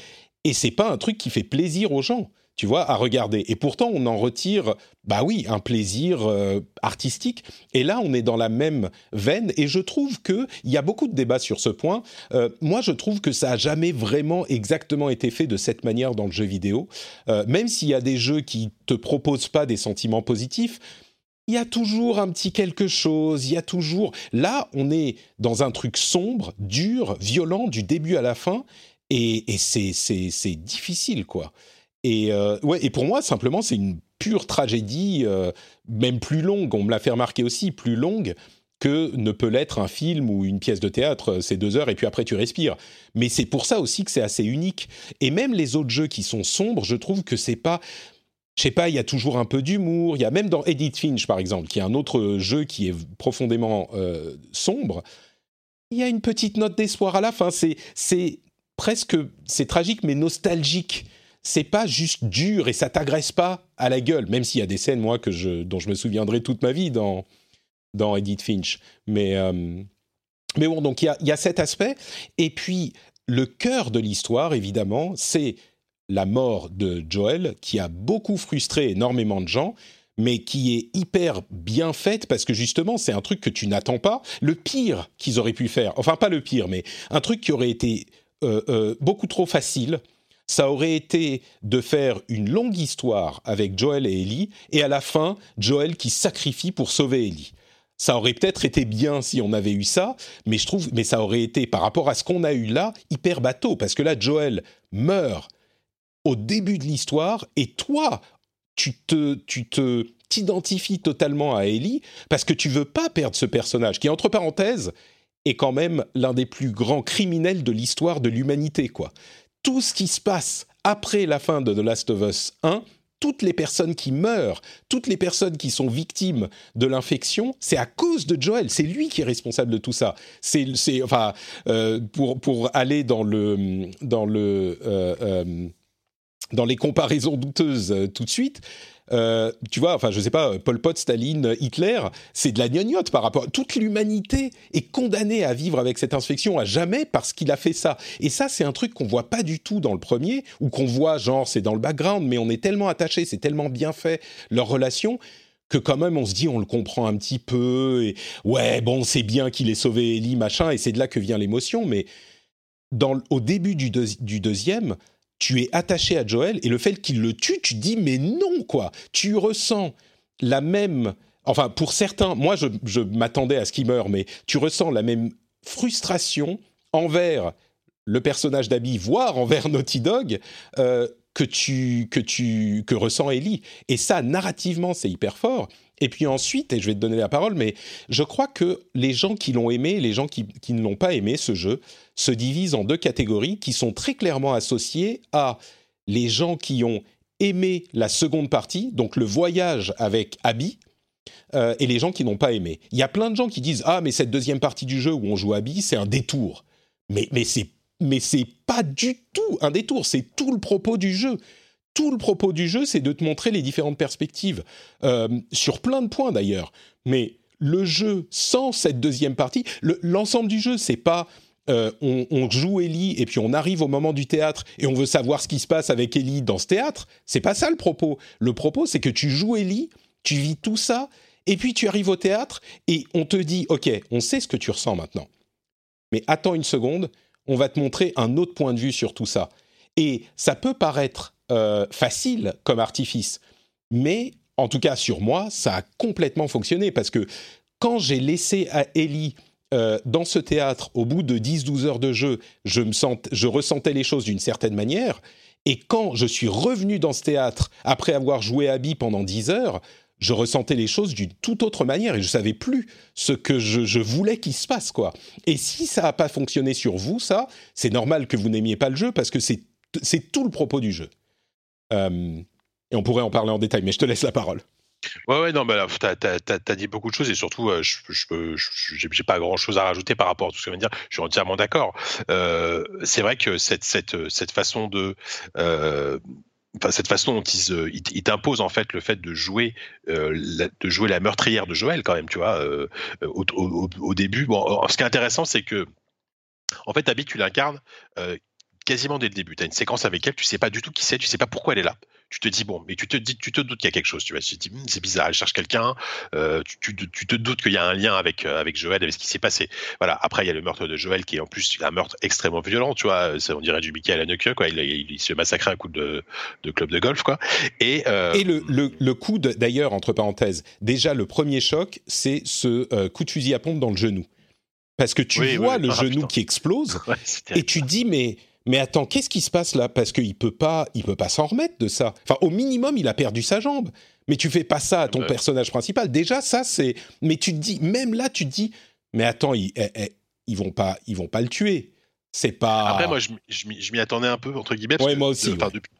et c'est pas un truc qui fait plaisir aux gens. tu vois, à regarder. Et pourtant, on en retire, bah oui, un plaisir euh, artistique. Et là, on est dans la même veine. Et je trouve que il y a beaucoup de débats sur ce point. Euh, moi, je trouve que ça a jamais vraiment exactement été fait de cette manière dans le jeu vidéo. Même s'il y a des jeux qui te proposent pas des sentiments positifs, il y a toujours un petit quelque chose, il y a toujours... Là, on est dans un truc sombre, dur, violent, du début à la fin, et, c'est difficile, quoi. Et, euh, ouais, et pour moi, simplement, c'est une pure tragédie, euh, même plus longue, on me l'a fait remarquer aussi, plus longue que ne peut l'être un film ou une pièce de théâtre, c'est deux heures et puis après tu respires. Mais c'est pour ça aussi que c'est assez unique. Et même les autres jeux qui sont sombres, je trouve que c'est pas... Je sais pas, il y a toujours un peu d'humour. Il y a même dans Edith Finch, par exemple, qui est un autre jeu qui est profondément euh, sombre. Il y a une petite note d'espoir à la fin. C'est presque, c'est tragique, mais nostalgique c'est pas juste dur et ça t'agresse pas à la gueule, même s'il y a des scènes, moi, que je, dont je me souviendrai toute ma vie dans, dans Edith Finch. Mais, euh, mais bon, donc il y a, y a, cet aspect. Et puis, le cœur de l'histoire, évidemment, c'est la mort de Joel, qui a beaucoup frustré énormément de gens mais qui est hyper bien faite parce que justement c'est un truc que tu n'attends pas. Le pire qu'ils auraient pu faire, enfin pas le pire, mais un truc qui aurait été euh, euh, beaucoup trop facile, ça aurait été de faire une longue histoire avec Joel et Ellie, et à la fin, Joel qui sacrifie pour sauver Ellie. Ça aurait peut-être été bien si on avait eu ça, mais je trouve, mais ça aurait été par rapport à ce qu'on a eu là hyper bateau, parce que là, Joel meurt au début de l'histoire, et toi, tu te, tu te t'identifies totalement à Ellie parce que tu veux pas perdre ce personnage qui, entre parenthèses, est quand même l'un des plus grands criminels de l'histoire de l'humanité, quoi tout ce qui se passe après la fin de The Last of Us 1, toutes les personnes qui meurent, toutes les personnes qui sont victimes de l'infection, c'est à cause de Joel. C'est lui qui est responsable de tout ça. C'est, enfin, euh, pour pour aller dans le dans le euh, euh, dans les comparaisons douteuses tout de suite. Euh, tu vois, enfin, je sais pas, Pol Pot, Staline, Hitler, c'est de la gnognotte par rapport. Toute l'humanité est condamnée à vivre avec cette infection à jamais parce qu'il a fait ça. Et ça, c'est un truc qu'on voit pas du tout dans le premier, ou qu'on voit, genre, c'est dans le background, mais on est tellement attaché, c'est tellement bien fait leur relation que quand même on se dit on le comprend un petit peu et ouais bon c'est bien qu'il ait sauvé Ellie machin et c'est de là que vient l'émotion mais au début du deuxième tu es attaché à Joel et le fait qu'il le tue, tu dis mais non quoi. Tu ressens la même, enfin pour certains, moi je, m'attendais à ce qu'il meure, mais tu ressens la même frustration envers le personnage d'Abby, voire envers Naughty Dog, euh, que tu que tu que ressent Ellie. Et ça, narrativement, c'est hyper fort. Et puis ensuite, et je vais te donner la parole, mais je crois que les gens qui l'ont aimé et les gens qui, qui ne l'ont pas aimé, ce jeu, se divisent en deux catégories qui sont très clairement associées à les gens qui ont aimé la seconde partie, donc le voyage avec Abby, euh, et les gens qui n'ont pas aimé. Il y a plein de gens qui disent ah mais cette deuxième partie du jeu où on joue Abby, c'est un détour. Mais mais c'est mais c'est pas du tout un détour, c'est tout le propos du jeu tout le propos du jeu, c'est de te montrer les différentes perspectives, euh, sur plein de points d'ailleurs. Mais le jeu, sans cette deuxième partie, l'ensemble du jeu, c'est pas euh, on, joue Ellie et puis on arrive au moment du théâtre et on veut savoir ce qui se passe avec Ellie dans ce théâtre. C'est pas ça le propos. Le propos, c'est que tu joues Ellie, tu vis tout ça, et puis tu arrives au théâtre et on te dit, ok, on sait ce que tu ressens maintenant. Mais attends une seconde, on va te montrer un autre point de vue sur tout ça. Et ça peut paraître euh, facile comme artifice. Mais en tout cas, sur moi, ça a complètement fonctionné parce que quand j'ai laissé à Ellie euh, dans ce théâtre, au bout de 10-12 heures de jeu, je, me je ressentais les choses d'une certaine manière. Et quand je suis revenu dans ce théâtre, après avoir joué Abby pendant 10 heures, je ressentais les choses d'une toute autre manière et je savais plus ce que je, je voulais qu'il se passe, quoi. Et si ça n'a pas fonctionné sur vous, ça, c'est normal que vous n'aimiez pas le jeu parce que c'est tout le propos du jeu. Euh, et on pourrait en parler en détail, mais je te laisse la parole. Ouais, ouais, non, bah, tu as, dit beaucoup de choses et surtout, euh, je n'ai pas grand chose à rajouter par rapport à tout ce que tu viens de dire. Je suis entièrement d'accord. Euh, c'est vrai que cette, cette, cette façon de. Enfin, cette façon dont ils, ils t'imposent en fait le fait de jouer la, de jouer la meurtrière de Joël quand même tu vois au, au, début bon ce qui est intéressant c'est que en fait Abby tu l'incarnes quasiment dès le début. Tu as une séquence avec elle, tu sais pas du tout qui c'est, tu sais pas pourquoi elle est là. tu te dis bon, mais tu te dis, tu te doutes qu'il y a quelque chose, tu vois. Tu te dis, hmm, c'est bizarre, elle cherche quelqu'un. Euh, tu, tu, te doutes qu'il y a un lien avec euh, avec Joël, avec ce qui s'est passé. Voilà. Après, il y a le meurtre de Joël qui est en plus un meurtre extrêmement violent, tu vois. On dirait du Michael Haneke, quoi. Il, il, se massacrait à coup de, de club de golf, quoi. Et, euh, et le, le, le coup d'ailleurs, entre parenthèses, déjà le premier choc, c'est ce coup de fusil à pompe dans le genou, parce que tu vois le ah, genou qui explose et tu dis mais mais attends, qu'est-ce qui se passe là? Parce qu'il peut pas, il peut pas s'en remettre de ça. Enfin, au minimum, il a perdu sa jambe. Mais tu fais pas ça à ton personnage principal. Déjà, ça c'est. Mais tu te dis, même là, tu te dis, mais attends, ils, eh, eh, ils vont pas, ils vont pas le tuer. C'est pas. Après, moi, je, m'y attendais un peu entre guillemets. ouais, moi aussi depuis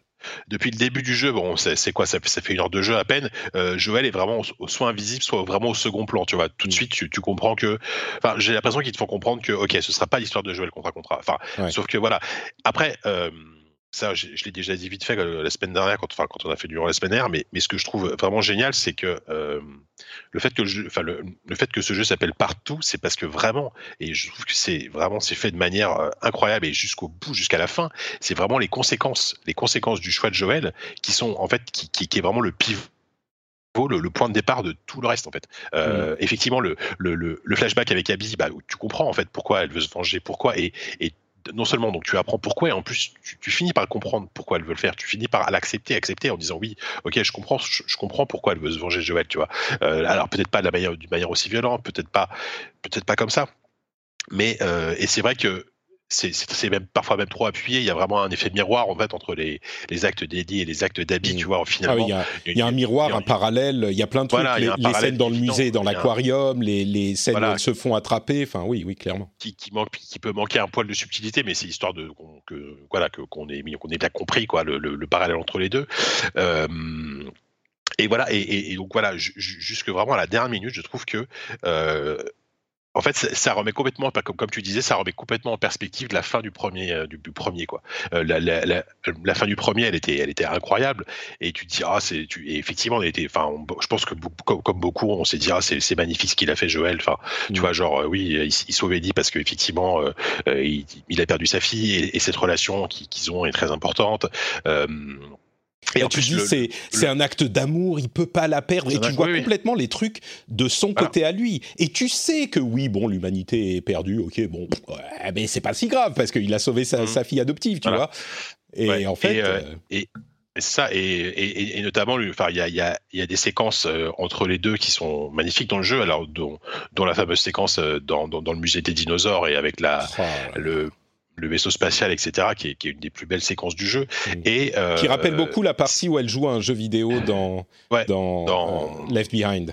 le début du jeu, bon, c'est quoi ça, ça, fait une heure de jeu à peine. Euh, Joël est vraiment soit invisible, soit vraiment au second plan. Tu vois, tout de mm. suite, tu, comprends que. Enfin, j'ai l'impression qu'ils te font comprendre que, ok, ce sera pas l'histoire de Joël contre contrat. Enfin, sauf que voilà. Après. Euh, ça, je, l'ai déjà dit vite fait euh, la semaine dernière, quand, enfin, quand on a fait durant la semaine dernière, mais, mais ce que je trouve vraiment génial, c'est que euh, le, fait que le, enfin, le, fait que ce jeu s'appelle Partout, c'est parce que vraiment, et je trouve que c'est vraiment c'est fait de manière euh, incroyable et jusqu'au bout, jusqu'à la fin, c'est vraiment les conséquences, les conséquences du choix de Joël qui sont en fait, qui, qui, est vraiment le pivot le, point de départ de tout le reste en fait. Euh, Effectivement, le, le, le, flashback avec Abby, bah, tu comprends en fait pourquoi elle veut se venger, pourquoi et, et non seulement donc tu apprends pourquoi et en plus tu, finis par comprendre pourquoi elle veut le faire. Tu finis par l'accepter accepter en disant oui ok je comprends je, comprends pourquoi elle veut se venger de Joël tu vois. Euh, alors peut-être pas de manière d'une manière aussi violente peut-être pas peut-être pas comme ça. Mais euh, et c'est vrai que c'est même parfois même trop appuyé. Il y a vraiment un effet miroir en fait entre les, les actes d'Eddie et les actes d'Abby. Tu vois, finalement, ah il, y a, un miroir, un parallèle. Il y a plein de trucs. les, scènes dans le musée, dans l'aquarium, les, les, scènes où elles se font attraper. Enfin, oui, oui, clairement. Qui, qui, manque, qui peut manquer un poil de subtilité, mais c'est histoire de que voilà qu'on ait qu'on ait bien compris quoi le, le, parallèle entre les deux. Euh, et voilà, et, et, donc voilà, jusque vraiment à la dernière minute, je trouve que euh, en fait, ça, remet complètement, comme, comme tu disais, ça remet complètement en perspective la fin du premier, euh, du, premier quoi. Euh, la, la, la, fin du premier, elle était, elle était incroyable, et tu te dis ah c'est, tu, effectivement, on était, enfin, je pense que comme, beaucoup, on s'est dit ah c'est, magnifique ce qu'il a fait Joël, enfin, tu mm. vois genre euh, oui, il, il sauve Eddie parce qu'effectivement, il, il, a perdu sa fille et, cette relation qu'ils ont est très importante. Et, tu dis c'est c'est un acte d'amour, il peut pas la perdre et tu vois complètement les trucs de son côté à lui. Et tu sais que oui bon l'humanité est perdue, ok bon mais c'est pas si grave parce qu'il a sauvé sa, mmh. fille adoptive, tu vois. Et en fait. Euh, euh, et, ça, et, et, notamment, enfin, il y a, y, a, y a, des séquences euh, entre les deux qui sont magnifiques dans le jeu. Alors, dont, dont la fameuse séquence dans, dans, dans, le musée des dinosaures et avec la, oh le, le vaisseau spatial, etc., qui est, une des plus belles séquences du jeu. Mmh. Et, euh, qui rappelle beaucoup la partie où elle joue à un jeu vidéo dans, dans, euh, Left Behind.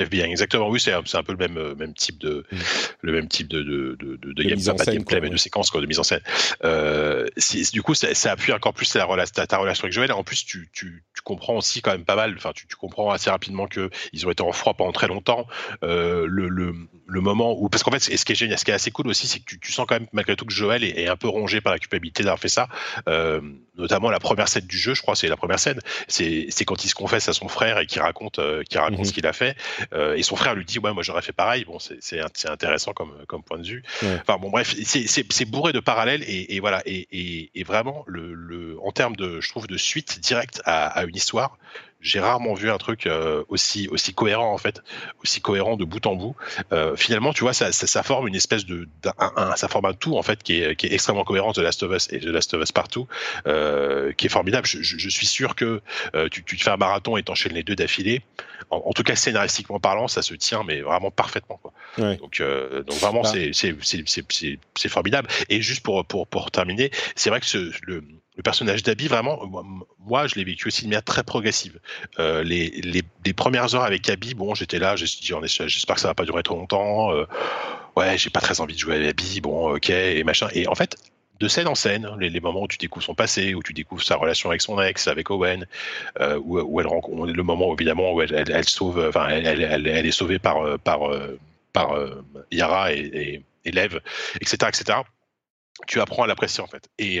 FBI, exactement. Oui, c'est un, un, peu le même, euh, même type de, mm. le même type de, de, de, de, de, gameplay, mais de séquence, quoi, de mise en scène. Euh, du coup, ça, ça, appuie encore plus ta, ta, ta, relation avec Joël. En plus, tu, tu, tu, comprends aussi quand même pas mal, enfin, tu, tu comprends assez rapidement que ils ont été en froid pendant très longtemps. Euh, le, le, le, moment où, parce qu'en fait, ce qui est génial, ce qui est assez cool aussi, c'est que tu, tu, sens quand même malgré tout que Joël est, est un peu rongé par la culpabilité d'avoir fait ça. Euh, notamment la première scène du jeu, je crois, c'est la première scène. C'est quand il se confesse à son frère et qu'il raconte, euh, qui raconte mm-hmm. ce qu'il a fait. Euh, et son frère lui dit ouais moi j'aurais fait pareil. Bon c'est intéressant comme comme point de vue. Enfin bon bref c'est bourré de parallèles et, et voilà et, et, vraiment le, le, en termes de je trouve de suite directe à, à une histoire j'ai rarement vu un truc euh, aussi aussi cohérent en fait, aussi cohérent de bout en bout. Euh, finalement, tu vois, ça, ça, ça, forme une espèce de, un, ça forme un tout en fait qui est, qui est extrêmement cohérent de Last of Us et de Last of Us partout, euh, qui est formidable. Je, je, je suis sûr que tu, tu te fais un marathon et t'enchaînes les deux d'affilée. En, en, tout cas, scénaristiquement parlant, ça se tient, mais vraiment parfaitement. Quoi. Ouais. Donc, donc vraiment, c'est c'est formidable. Et juste pour pour pour terminer, c'est vrai que ce, le le personnage d'Abby, vraiment, moi, je l'ai vécu aussi de manière très progressive. Euh, les, les, premières heures avec Abby, bon, j'étais là, j'espère que ça va pas durer trop longtemps. Euh, ouais, j'ai pas très envie de jouer avec Abby, bon, ok, et machin. Et en fait, de scène en scène, les, les, moments où tu découvres son passé, où tu découvres sa relation avec son ex, avec Owen, euh, où, où, elle rencontre le moment évidemment où elle, elle, sauve, enfin, elle, elle, est sauvée par euh, par euh, par Yara et, et, et Lev, etc., etc. Tu apprends à l'apprécier en fait. Et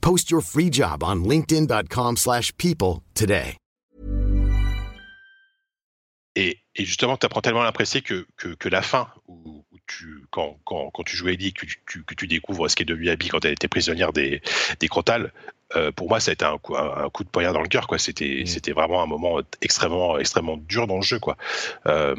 Post your free job on linkedin.com/people slash people today. Et, justement, tu apprends tellement à que, que, la fin, où, tu, quand, quand, quand tu joues Ellie, que tu, que, tu découvres ce qu'est devenu Abby quand elle était prisonnière des, des Crotales, euh, pour moi, ça a été un coup, un, un coup de poignard dans le cœur. Quoi. C'était, Mm. c'était vraiment un moment extrêmement, extrêmement dur dans le jeu. Quoi. Euh,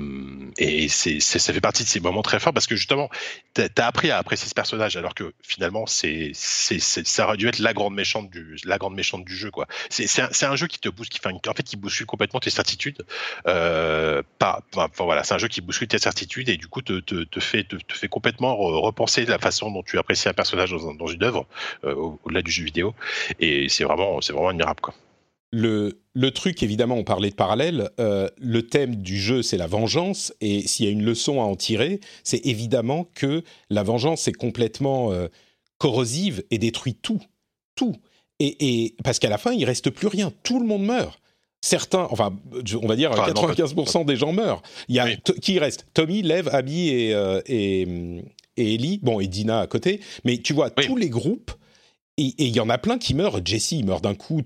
et c'est, c'est- ça fait partie de ces moments très forts parce que justement, tu as appris à apprécier ce personnage alors que finalement, c'est, c'est, c'est- ça aurait dû être la grande méchante du, la grande méchante du jeu. Quoi. C'est, c'est, un, c'est un jeu qui te bouscule, en fait, qui bouscule complètement tes certitudes. Euh, pas, enfin, voilà, c'est un jeu qui bouscule tes certitudes et du coup te, te, te fait, te, te fait complètement re- repenser la façon dont tu apprécies un personnage dans, dans une œuvre, euh, au- au-delà du jeu vidéo. Et c'est vraiment, c'est vraiment admirable. Quoi. Le, le truc, évidemment, on parlait de parallèle. euh, le thème du jeu, c'est la vengeance. Et s'il y a une leçon à en tirer, c'est évidemment que la vengeance est complètement euh, corrosive et détruit tout. Tout. Et, et- parce qu'à la fin, il reste plus rien. Tout le monde meurt. Certains, enfin, on va dire Enfin, non, 95% des gens meurent. Il y a Oui. qui reste? Tommy, Lev, Abby et, euh, et, et Ellie. Bon, et Dina à côté. Mais tu vois, Oui. tous les groupes et il y en a plein qui meurent. Jesse, il meurt d'un coup.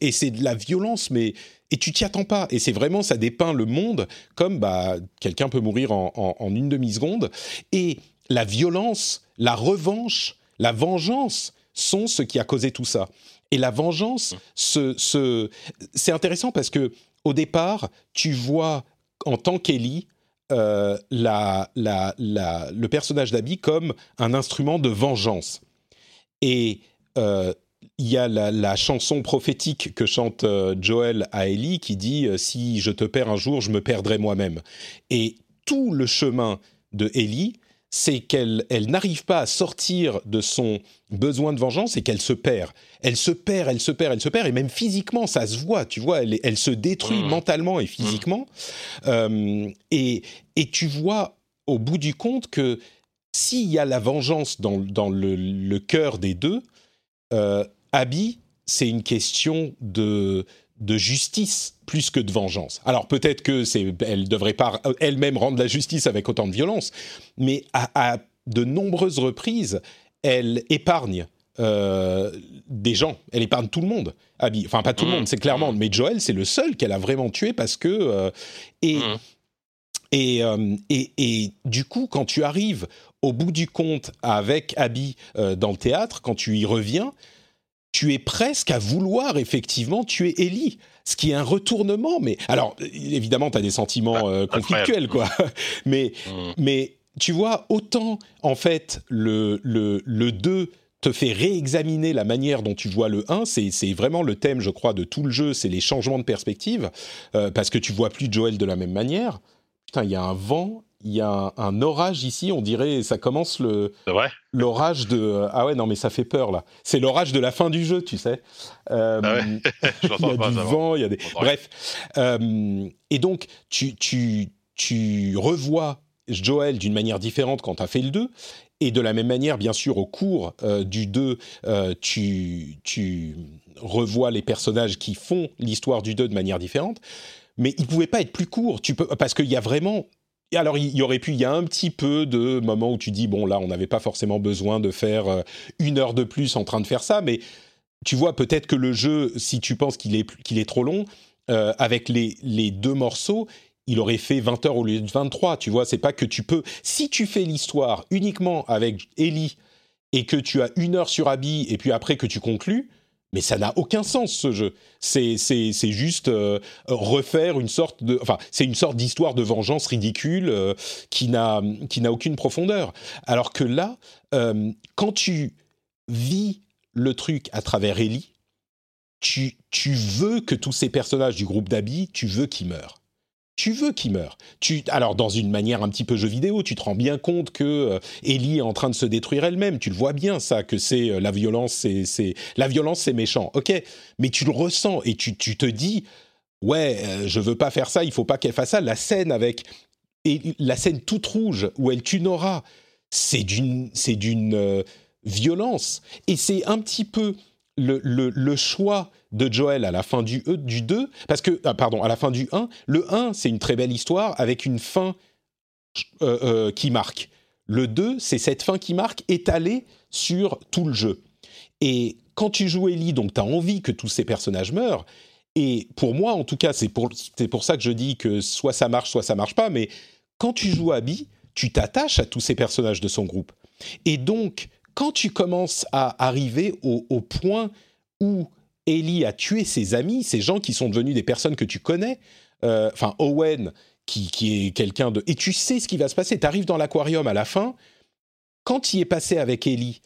Et c'est de la violence, mais et tu t'y attends pas. Et c'est vraiment, ça dépeint le monde comme bah quelqu'un peut mourir en, une demi seconde. Et la violence, la revanche, la vengeance sont ce qui a causé tout ça. Et la vengeance, ce, ce- c'est intéressant parce que au départ, tu vois en tant qu'Ellie euh, la, la, le personnage d'Abby comme un instrument de vengeance. Et il y a la, la chanson prophétique que chante euh, Joel à Ellie qui dit euh, Si je te perds un jour, je me perdrai moi-même. Et tout le chemin de Ellie, c'est qu'elle elle n'arrive pas à sortir de son besoin de vengeance et qu'elle se perd. Elle se perd, elle se perd, elle se perd, et même physiquement, ça se voit, tu vois, elle, elle se détruit Mmh. mentalement et physiquement. Euh, et, et tu vois au bout du compte que s'il y a la vengeance dans, dans le, le cœur des deux, euh, Abby, c'est une question de, de justice plus que de vengeance. Alors peut-être que c'est, elle devrait pas elle-même rendre la justice avec autant de violence, mais à, à de nombreuses reprises, elle épargne euh, des gens, elle épargne tout le monde. Abby, enfin pas tout le Mmh. monde, c'est clairement, mais Joel, c'est le seul qu'elle a vraiment tué parce que euh, et Mmh. et, et, et du coup, quand tu arrives au bout du compte avec Abby euh, dans le théâtre, quand tu y reviens, tu es presque à vouloir effectivement tuer Ellie. Ce qui est un retournement, mais alors évidemment, tu as des sentiments euh, conflictuels, quoi. mais, Mmh. mais tu vois, autant en fait, le, le, le 2 te fait réexaminer la manière dont tu vois le 1, c'est c'est vraiment le thème, je crois, de tout le jeu, c'est les changements de perspective, euh, parce que tu vois plus Joel de la même manière. Putain, il y a un vent, il y a un, un orage ici, on dirait, ça commence le l'orage de... Ah ouais, non, mais ça fait peur, là. C'est l'orage de la fin du jeu, tu sais. Euh, Ah ouais Je il y a pas, du vent, il y a des... Bref. Euh, et donc, tu, tu, tu revois Joel d'une manière différente quand tu as fait le 2. Et de la même manière, bien sûr, au cours euh, du 2, euh, tu, tu revois les personnages qui font l'histoire du 2 de manière différente. Mais il ne pouvait pas être plus court, tu peux, parce qu'il y a vraiment... et Alors, il y aurait pu, il y a un petit peu de moments où tu dis, bon, là, on n'avait pas forcément besoin de faire euh, une heure de plus en train de faire ça, mais tu vois, peut-être que le jeu, si tu penses qu'il est, est trop long, euh, avec les, les deux morceaux, il aurait fait 20 heures au lieu de 23. Tu vois, c'est pas que tu peux. Si tu fais l'histoire uniquement avec Ellie et que tu as une heure sur Abby et puis après que tu conclus, Mais ça n'a aucun sens ce jeu. C'est c'est juste euh, refaire une sorte de enfin c'est une sorte d'histoire de vengeance ridicule euh, qui n'a qui n'a aucune profondeur. Alors que là, euh, quand tu vis le truc à travers Ellie, tu tu veux que tous ces personnages du groupe d'Abby, tu veux qu'ils meurent tu veux qu'il meure. Tu, alors dans une manière un petit peu jeu vidéo, tu te rends bien compte que euh, Ellie est en train de se détruire elle-même. Tu le vois bien ça, que c'est euh, la violence, c'est, la violence, c'est méchant. Ok, mais tu le ressens et tu, te dis, ouais, euh, je veux pas faire ça. Il faut pas qu'elle fasse ça. La scène avec et la scène toute rouge où elle tue Nora, c'est d'une, c'est d'une violence et c'est un petit peu le, choix de Joel à la fin du, e, du 2, parce que, ah, pardon, à la fin du 1, le 1, c'est une très belle histoire avec une fin euh, euh, qui marque. Le 2, c'est cette fin qui marque étalée sur tout le jeu. Et quand tu joues Ellie, donc tu as envie que tous ces personnages meurent, et pour moi, en tout cas, c'est pour, pour ça que je dis que soit ça marche, soit ça marche pas, mais quand tu joues Abby, tu t'attaches à tous ces personnages de son groupe. Et donc, quand tu commences à arriver au, point où Ellie a tué ses amis, ces gens qui sont devenus des personnes que tu connais. Euh, enfin, Owen, qui, est quelqu'un de... Et tu sais ce qui va se passer. Tu arrives dans l'aquarium à la fin. Quand il est passé avec Ellie,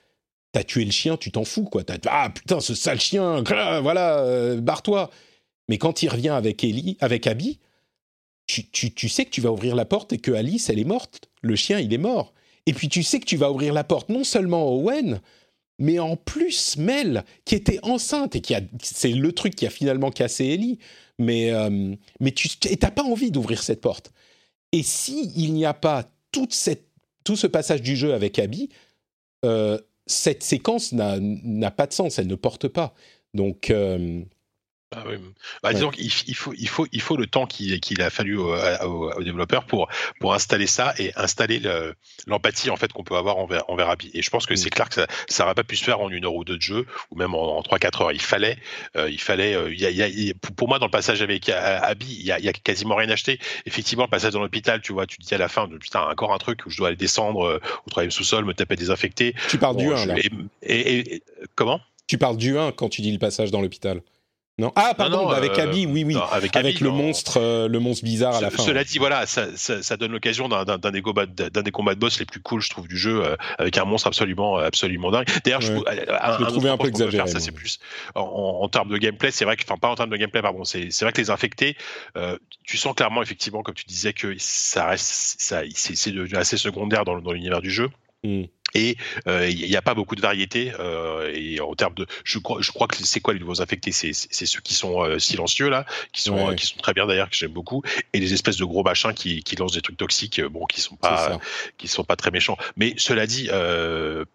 t'as tué le chien, tu t'en fous, quoi. ah putain, ce sale chien, voilà, euh, barre-toi. Mais quand il revient avec Ellie, avec Abby, tu, tu, sais que tu vas ouvrir la porte et que Alice, elle est morte. Le chien, il est mort. Et puis tu sais que tu vas ouvrir la porte non seulement à Owen, mais en plus Mel qui était enceinte et qui a c'est le truc qui a finalement cassé Ellie. Mais euh, mais tu t'as pas envie d'ouvrir cette porte. Et si il n'y a pas toute cette tout ce passage du jeu avec Abby euh, cette séquence n'a pas de sens elle ne porte pas. Donc euh, ah oui. bah, disons qu'il il faut, il, faut, il faut le temps qu'il a fallu aux, développeurs pour, pour installer ça et installer l'empathie en fait qu'on peut avoir envers, envers Abby. Et je pense que c'est clair que ça n'aurait pas pu se faire en une heure ou deux de jeu ou même en, trois 3-4 heures. Il fallait, euh, il fallait, euh, il y a, pour moi dans le passage avec Abby, il y a, il y a quasiment rien acheté. Effectivement, le passage dans l'hôpital, tu vois, tu te dis à la fin, putain, encore un truc où je dois aller descendre euh, au troisième sous-sol, me taper désinfecté. Tu parles du 1 là. et, comment? Tu parles du 1 quand tu dis le passage dans l'hôpital. Non. Ah pardon, bah, avec euh, Abby, oui oui, avec, le monstre, euh, le monstre bizarre à la fin. Cela dit, voilà, ça, ça, donne l'occasion d'un des, combats, des combats de boss les plus cool, je trouve, du jeu, euh, avec un monstre absolument absolument dingue. D'ailleurs, je, le trouvais un peu exagéré. ça, c'est plus en, termes de gameplay, c'est vrai que, enfin pas en termes de gameplay, pardon, c'est vrai que les infectés, tu sens clairement effectivement, comme tu disais, que ça reste, ça, c'est assez secondaire dans, dans l'univers du jeu. Mm et euh, il n'y a pas beaucoup de variété euh, et en termes de je crois je crois que c'est quoi les nouveaux infectés? C'est c'est ceux qui sont euh, silencieux là qui sont qui sont très bien d'ailleurs que j'aime beaucoup et les espèces de gros machins qui, qui lancent des trucs toxiques bon qui sont pas qui sont pas très méchants. Mais cela dit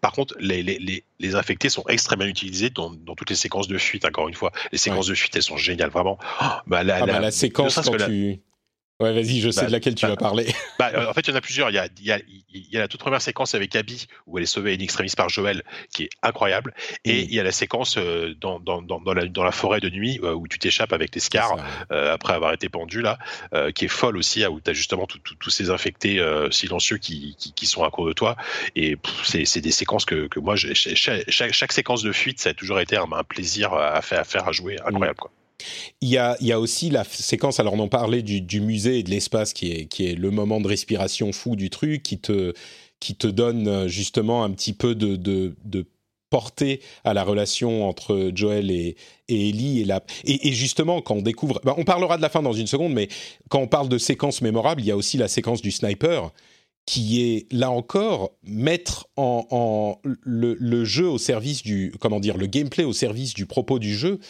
par contre les, les, les, infectés sont extrêmement utilisés dans, dans toutes les séquences de fuite encore une fois. Les séquences de fuite elles sont géniales vraiment. Oh, bah, la, ah bah, la, séquence quand tu Ouais, vas-y, je sais bah, de laquelle tu vas bah, parler. Bah, euh, en fait, il y en a plusieurs. Il y a, il y, a, il y a la toute première séquence avec Abby, où elle est sauvée in extremis par Joël, qui est incroyable. Et mm. il y a la séquence euh, dans, dans, dans, la, dans la forêt de nuit, euh, où tu t'échappes avec tes scars, après avoir été pendu, là, qui est folle aussi, où tu as justement tous ces infectés silencieux qui, qui, qui, sont à court de toi. Et c'est des séquences que, que moi, chaque, chaque, séquence de fuite, ça a toujours été un, plaisir à faire, à faire, à jouer, incroyable, quoi. Il y, a, aussi la séquence, alors on en parlait du, musée et de l'espace qui est, le moment de respiration fou du truc, qui te, donne euh, justement un petit peu de, portée à la relation entre Joel et, Ellie. Et, justement, quand on découvre... Ben on parlera de la fin dans une seconde, mais quand on parle de séquence mémorable, il y a aussi la séquence du sniper qui est là encore mettre en, le, jeu au service du comment dire le gameplay au service du propos du jeu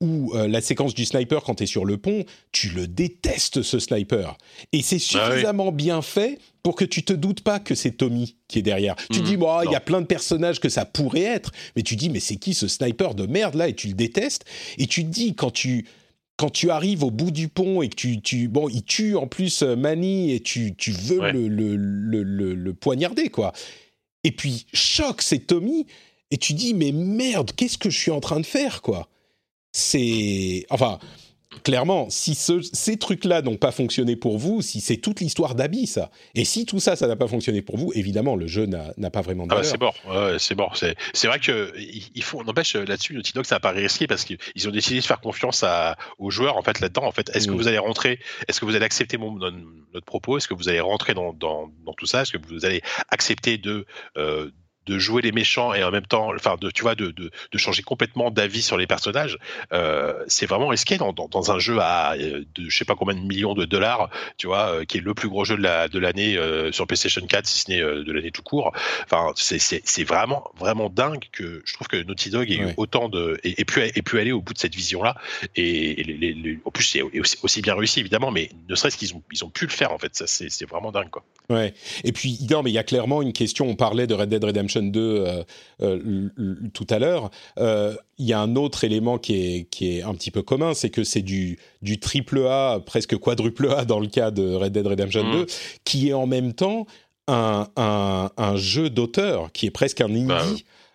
ou euh, la séquence du sniper quand tu es sur le pont, tu le détestes ce sniper. Et c'est ah suffisamment bien fait pour que tu te doutes pas que c'est Tommy qui est derrière. Tu mhm. dis, bon, il y a plein de personnages que ça pourrait être, mais tu dis, mais c'est qui ce sniper de merde là Et tu le détestes. Et tu te dis, quand tu quand tu arrives au bout du pont et que tu, tu bon, il tue en plus euh, Manny et tu, tu veux le, le, le, le, poignarder, quoi. Et puis, choc, c'est Tommy. Et tu dis, mais merde, qu'est-ce que je suis en train de faire, quoi? C'est enfin clairement, si ces trucs-là n'ont pas fonctionné pour vous, si c'est toute l'histoire d'Abby, ça, et si tout ça, ça n'a pas fonctionné pour vous, évidemment, le jeu n'a pas vraiment de ah bah, c'est mort, c'est mort. C'est vrai que il faut, on empêche là-dessus, Naughty Dog, ça paraît risqué parce qu'ils ont décidé de faire confiance à, aux joueurs en fait là-dedans. En fait, est-ce que mm. vous allez rentrer, est-ce que vous allez accepter mon, notre propos, est-ce que vous allez rentrer dans, dans, dans tout ça, est-ce que vous allez accepter de euh, de jouer les méchants et en même temps, enfin, de, tu vois, de, de, de changer complètement d'avis sur les personnages, euh, c'est vraiment risqué dans, dans, dans, un jeu à euh, de, je sais pas combien de millions de dollars, tu vois, euh, qui est le plus gros jeu de la de l'année euh, sur PlayStation 4, si ce n'est de l'année tout court. Enfin, c'est vraiment vraiment dingue que je trouve que Naughty Dog ait eu autant de et, et, pu et pu aller au bout de cette vision-là. Et, les, les, en plus, c'est aussi, aussi, bien réussi évidemment, mais ne serait-ce qu'ils ont ils ont pu le faire en fait. Ça, c'est vraiment dingue quoi. Ouais. Et puis non, mais il y a clairement une question. On parlait de Red Dead Redemption 2 euh, euh, tout à l'heure, euh, il y a un autre élément qui est, qui est un petit peu commun, c'est que c'est du, du triple A, presque quadruple A dans le cas de Red Dead Redemption 2, mmh. qui est en même temps un, un, un jeu d'auteur, qui est presque un indie. Bah,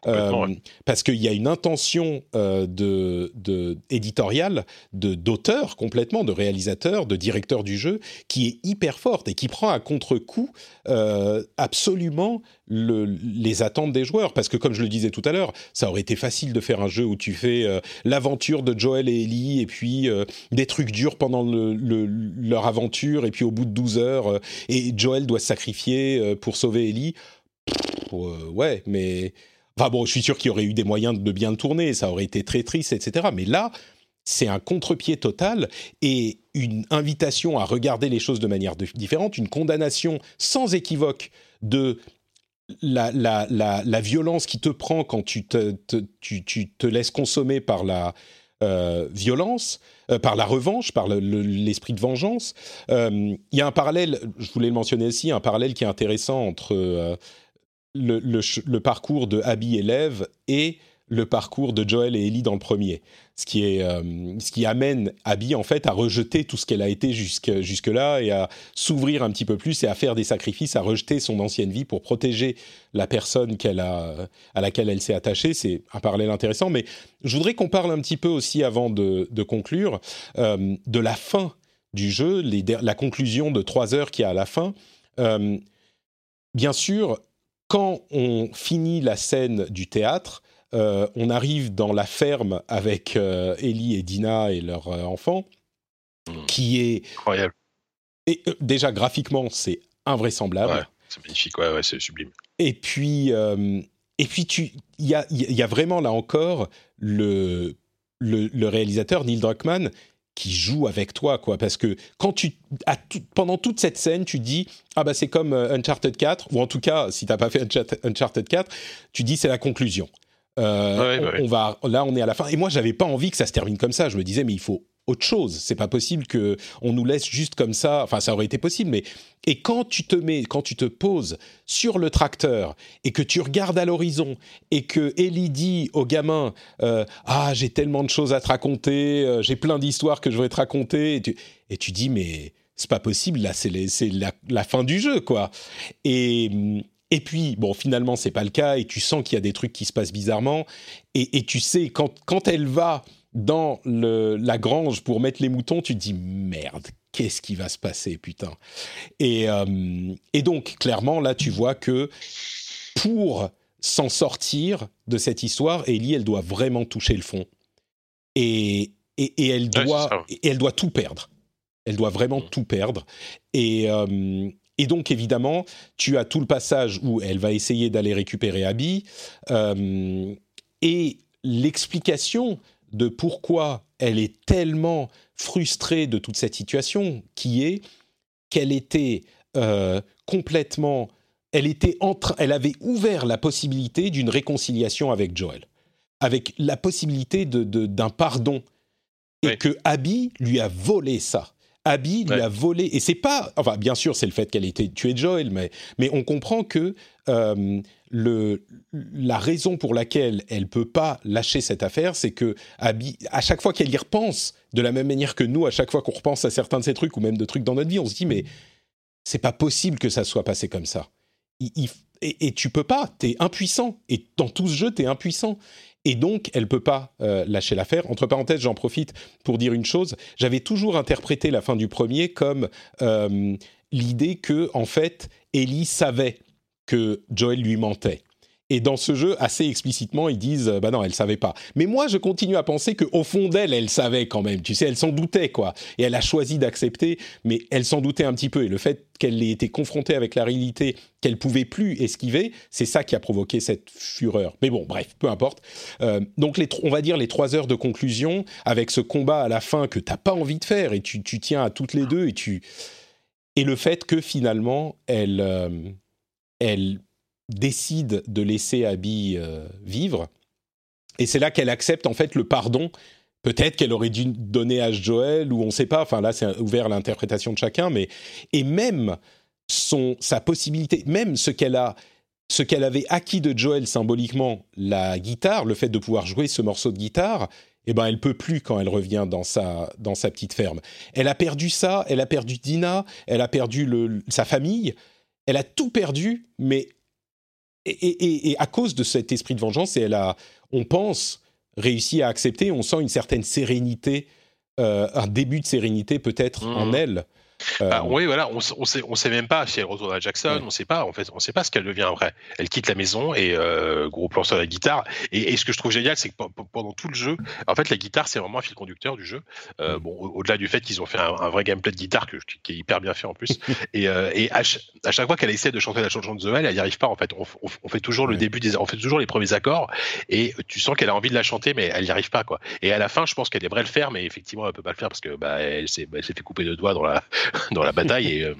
euh, parce qu'il y a une intention euh, de, de éditoriale, de d'auteur complètement, de réalisateur, de directeur du jeu, qui est hyper forte et qui prend à contre-coup euh, absolument le, les attentes des joueurs. Parce que comme je le disais tout à l'heure, ça aurait été facile de faire un jeu où tu fais l'aventure de Joel et Ellie et puis des trucs durs pendant le, leur aventure et puis au bout de 12 heures et Joel doit se sacrifier pour sauver Ellie. ouais, mais Enfin bon, je suis sûr qu'il y aurait eu des moyens de bien le tourner, ça aurait été très triste, etc. Mais là, c'est un contre-pied total et une invitation à regarder les choses de manière différente, une condamnation sans équivoque de la, violence qui te prend quand tu te, tu, tu te laisses consommer par la euh, violence, euh, par la revanche, par l'esprit de vengeance. Euh, il y a un parallèle, je voulais le mentionner aussi, un parallèle qui est intéressant entre le, parcours de Abby Lev et le parcours de Joel et Ellie dans le premier. Ce qui, est, euh, ce qui amène Abby, en fait, à rejeter tout ce qu'elle a été jusque, jusque-là et à s'ouvrir un petit peu plus et à faire des sacrifices, à rejeter son ancienne vie pour protéger la personne qu'elle a, à laquelle elle s'est attachée. C'est un parallèle intéressant. Mais je voudrais qu'on parle un petit peu aussi, avant de, conclure, euh, de la fin du jeu, la conclusion de trois heures qui a à la fin. Euh, bien sûr, quand on finit la scène du théâtre, euh, on arrive dans la ferme avec euh, Ellie et Dina et leur euh, enfant, mmh. qui est incroyable. Et déjà graphiquement, c'est invraisemblable. c'est magnifique, ouais, c'est sublime. Et puis, et puis tu, il y a, y a, vraiment là encore le, le, le réalisateur Neil Druckmann qui joue avec toi, quoi. Parce que quand tu, pendant toute cette scène, tu dis ah bah c'est comme euh, Uncharted 4, ou en tout cas si t'as pas fait Uncharted 4, tu dis c'est la conclusion. Euh, on, va, là on est à la fin. Et moi j'avais pas envie que ça se termine comme ça. Je me disais mais il faut autre chose. C'est pas possible que on nous laisse juste comme ça. Enfin, ça aurait été possible, mais et quand tu te mets, quand tu te poses sur le tracteur et que tu regardes à l'horizon et que Ellie dit au gamin euh, ah j'ai tellement de choses à te raconter, euh, j'ai plein d'histoires que je voudrais te raconter et tu, tu dis mais c'est pas possible là, c'est la, la, fin du jeu quoi. Et et puis, bon, finalement, c'est pas le cas, et tu sens qu'il y a des trucs qui se passent bizarrement, et, et tu sais, quand, quand elle va dans le, la grange pour mettre les moutons, tu te dis merde, qu'est-ce qui va se passer, putain. Et, euh, et donc, clairement, là, tu vois que pour s'en sortir de cette histoire, Ellie, elle doit vraiment toucher le fond. Et, et, et elle, doit, et elle doit tout perdre. Elle doit vraiment mm. tout perdre. Et, euh, et donc, évidemment, tu as tout le passage où elle va essayer d'aller récupérer Abby. Euh, et l'explication de pourquoi elle est tellement frustrée de toute cette situation, qui est qu'elle était euh, complètement, elle était entre, elle avait ouvert la possibilité d'une réconciliation avec Joel, avec la possibilité de, d'un pardon, et que Abby lui a volé ça. Abby lui a volé, et c'est pas, enfin bien sûr c'est le fait qu'elle ait été tuée Joel, mais, mais on comprend que euh, le, la raison pour laquelle elle peut pas lâcher cette affaire, c'est que Abby, à chaque fois qu'elle y repense, de la même manière que nous, à chaque fois qu'on repense à certains de ces trucs ou même de trucs dans notre vie, on se dit mais c'est pas possible que ça soit passé comme ça. et, et, tu peux pas, tu es impuissant. Et dans tout ce jeu, tu es impuissant. Et donc, elle peut pas euh, lâcher l'affaire. Entre parenthèses, j'en profite pour dire une chose. J'avais toujours interprété la fin du premier comme euh, l'idée que, en fait, Ellie savait que Joel lui mentait. Et dans ce jeu, assez explicitement, ils disent euh, bah non, elle savait pas. Mais moi, je continue à penser qu'au fond d'elle, elle savait quand même. Tu sais, elle s'en doutait quoi. Et elle a choisi d'accepter, mais elle s'en doutait un petit peu. Et le fait qu'elle ait été confrontée avec la réalité qu'elle pouvait plus esquiver, c'est ça qui a provoqué cette fureur. Mais bon, bref, peu importe. Euh, donc, les, on va dire les trois heures de conclusion avec ce combat à la fin que t'as pas envie de faire et tu, tu, tiens à toutes les deux et tu et le fait que finalement elle euh, elle décide de laisser Abby euh, vivre. Et c'est là qu'elle accepte en fait le pardon. Peut-être qu'elle aurait dû donner à Joel, ou on ne sait pas. Enfin là, c'est ouvert à l'interprétation de chacun. Mais et même son sa possibilité, même ce qu'elle a, ce qu'elle avait acquis de Joel symboliquement, la guitare, le fait de pouvoir jouer ce morceau de guitare, eh ben elle peut plus quand elle revient dans sa dans sa petite ferme. Elle a perdu ça, elle a perdu Dina, elle a perdu le, sa famille, elle a tout perdu, mais et, à cause de cet esprit de vengeance, elle a, on pense, réussi à accepter. On sent une certaine sérénité, euh, un début de sérénité peut-être en mmh. Elle. Bah, euh, oui, voilà, on, sait, on sait même pas si elle retourne à Jackson, on sait pas, en fait, on sait pas ce qu'elle devient après. Elle quitte la maison et euh, gros plan sur la guitare. Et, ce que je trouve génial, c'est que pendant tout le jeu, en fait, la guitare, c'est vraiment un fil conducteur du jeu. Euh, mm. bon, au-delà du fait qu'ils ont fait un, vrai gameplay de guitare qui est hyper bien fait en plus. et, et à, chaque fois qu'elle essaie de chanter la chanson de Noël, elle n'y arrive pas. En fait, on, fait toujours le début des, on fait toujours les premiers accords et tu sens qu'elle a envie de la chanter, mais elle n'y arrive pas, quoi. Et à la fin, je pense qu'elle devrait le faire, mais effectivement, elle peut pas le faire parce que bah, elle s'est bah, fait couper de doigts dans la dans la bataille et euh,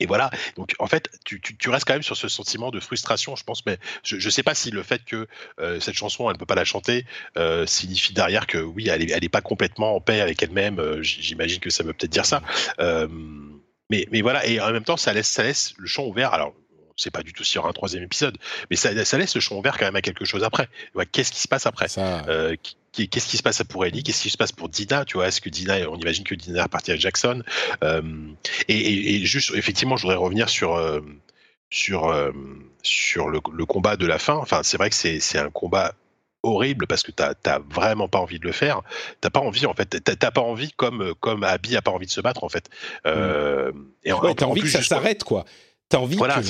et voilà. Donc, en fait, tu, tu, restes quand même sur ce sentiment de frustration, je pense. Mais je ne sais pas si le fait que euh, cette chanson, elle ne peut pas la chanter, euh, signifie derrière que oui, elle n'est elle est pas complètement en paix avec elle-même. J'imagine que ça veut peut-être dire ça. mais, mais voilà. Et en même temps, ça laisse, ça laisse le champ ouvert. Alors, sait pas du tout s'il y aura un troisième épisode, mais ça, ça, laisse le champ ouvert quand même à quelque chose après. Qu'est-ce qui se passe après? Qu'est-ce qui se passe pour Ellie, qu'est-ce qui se passe pour Dina, tu vois, est-ce que Dina, on imagine que Dina est partie à Jackson, euh, et, et, juste, effectivement, je voudrais revenir sur euh, sur euh, sur le, le, combat de la fin. Enfin, c'est vrai que c'est un combat horrible parce que t'as vraiment pas envie de le faire. T'as pas envie en fait. T'as pas envie comme comme Abby a pas envie de se battre en fait. Euh, mm. Et en, t'as envie que ça s'arrête quoi. T'as envie voilà,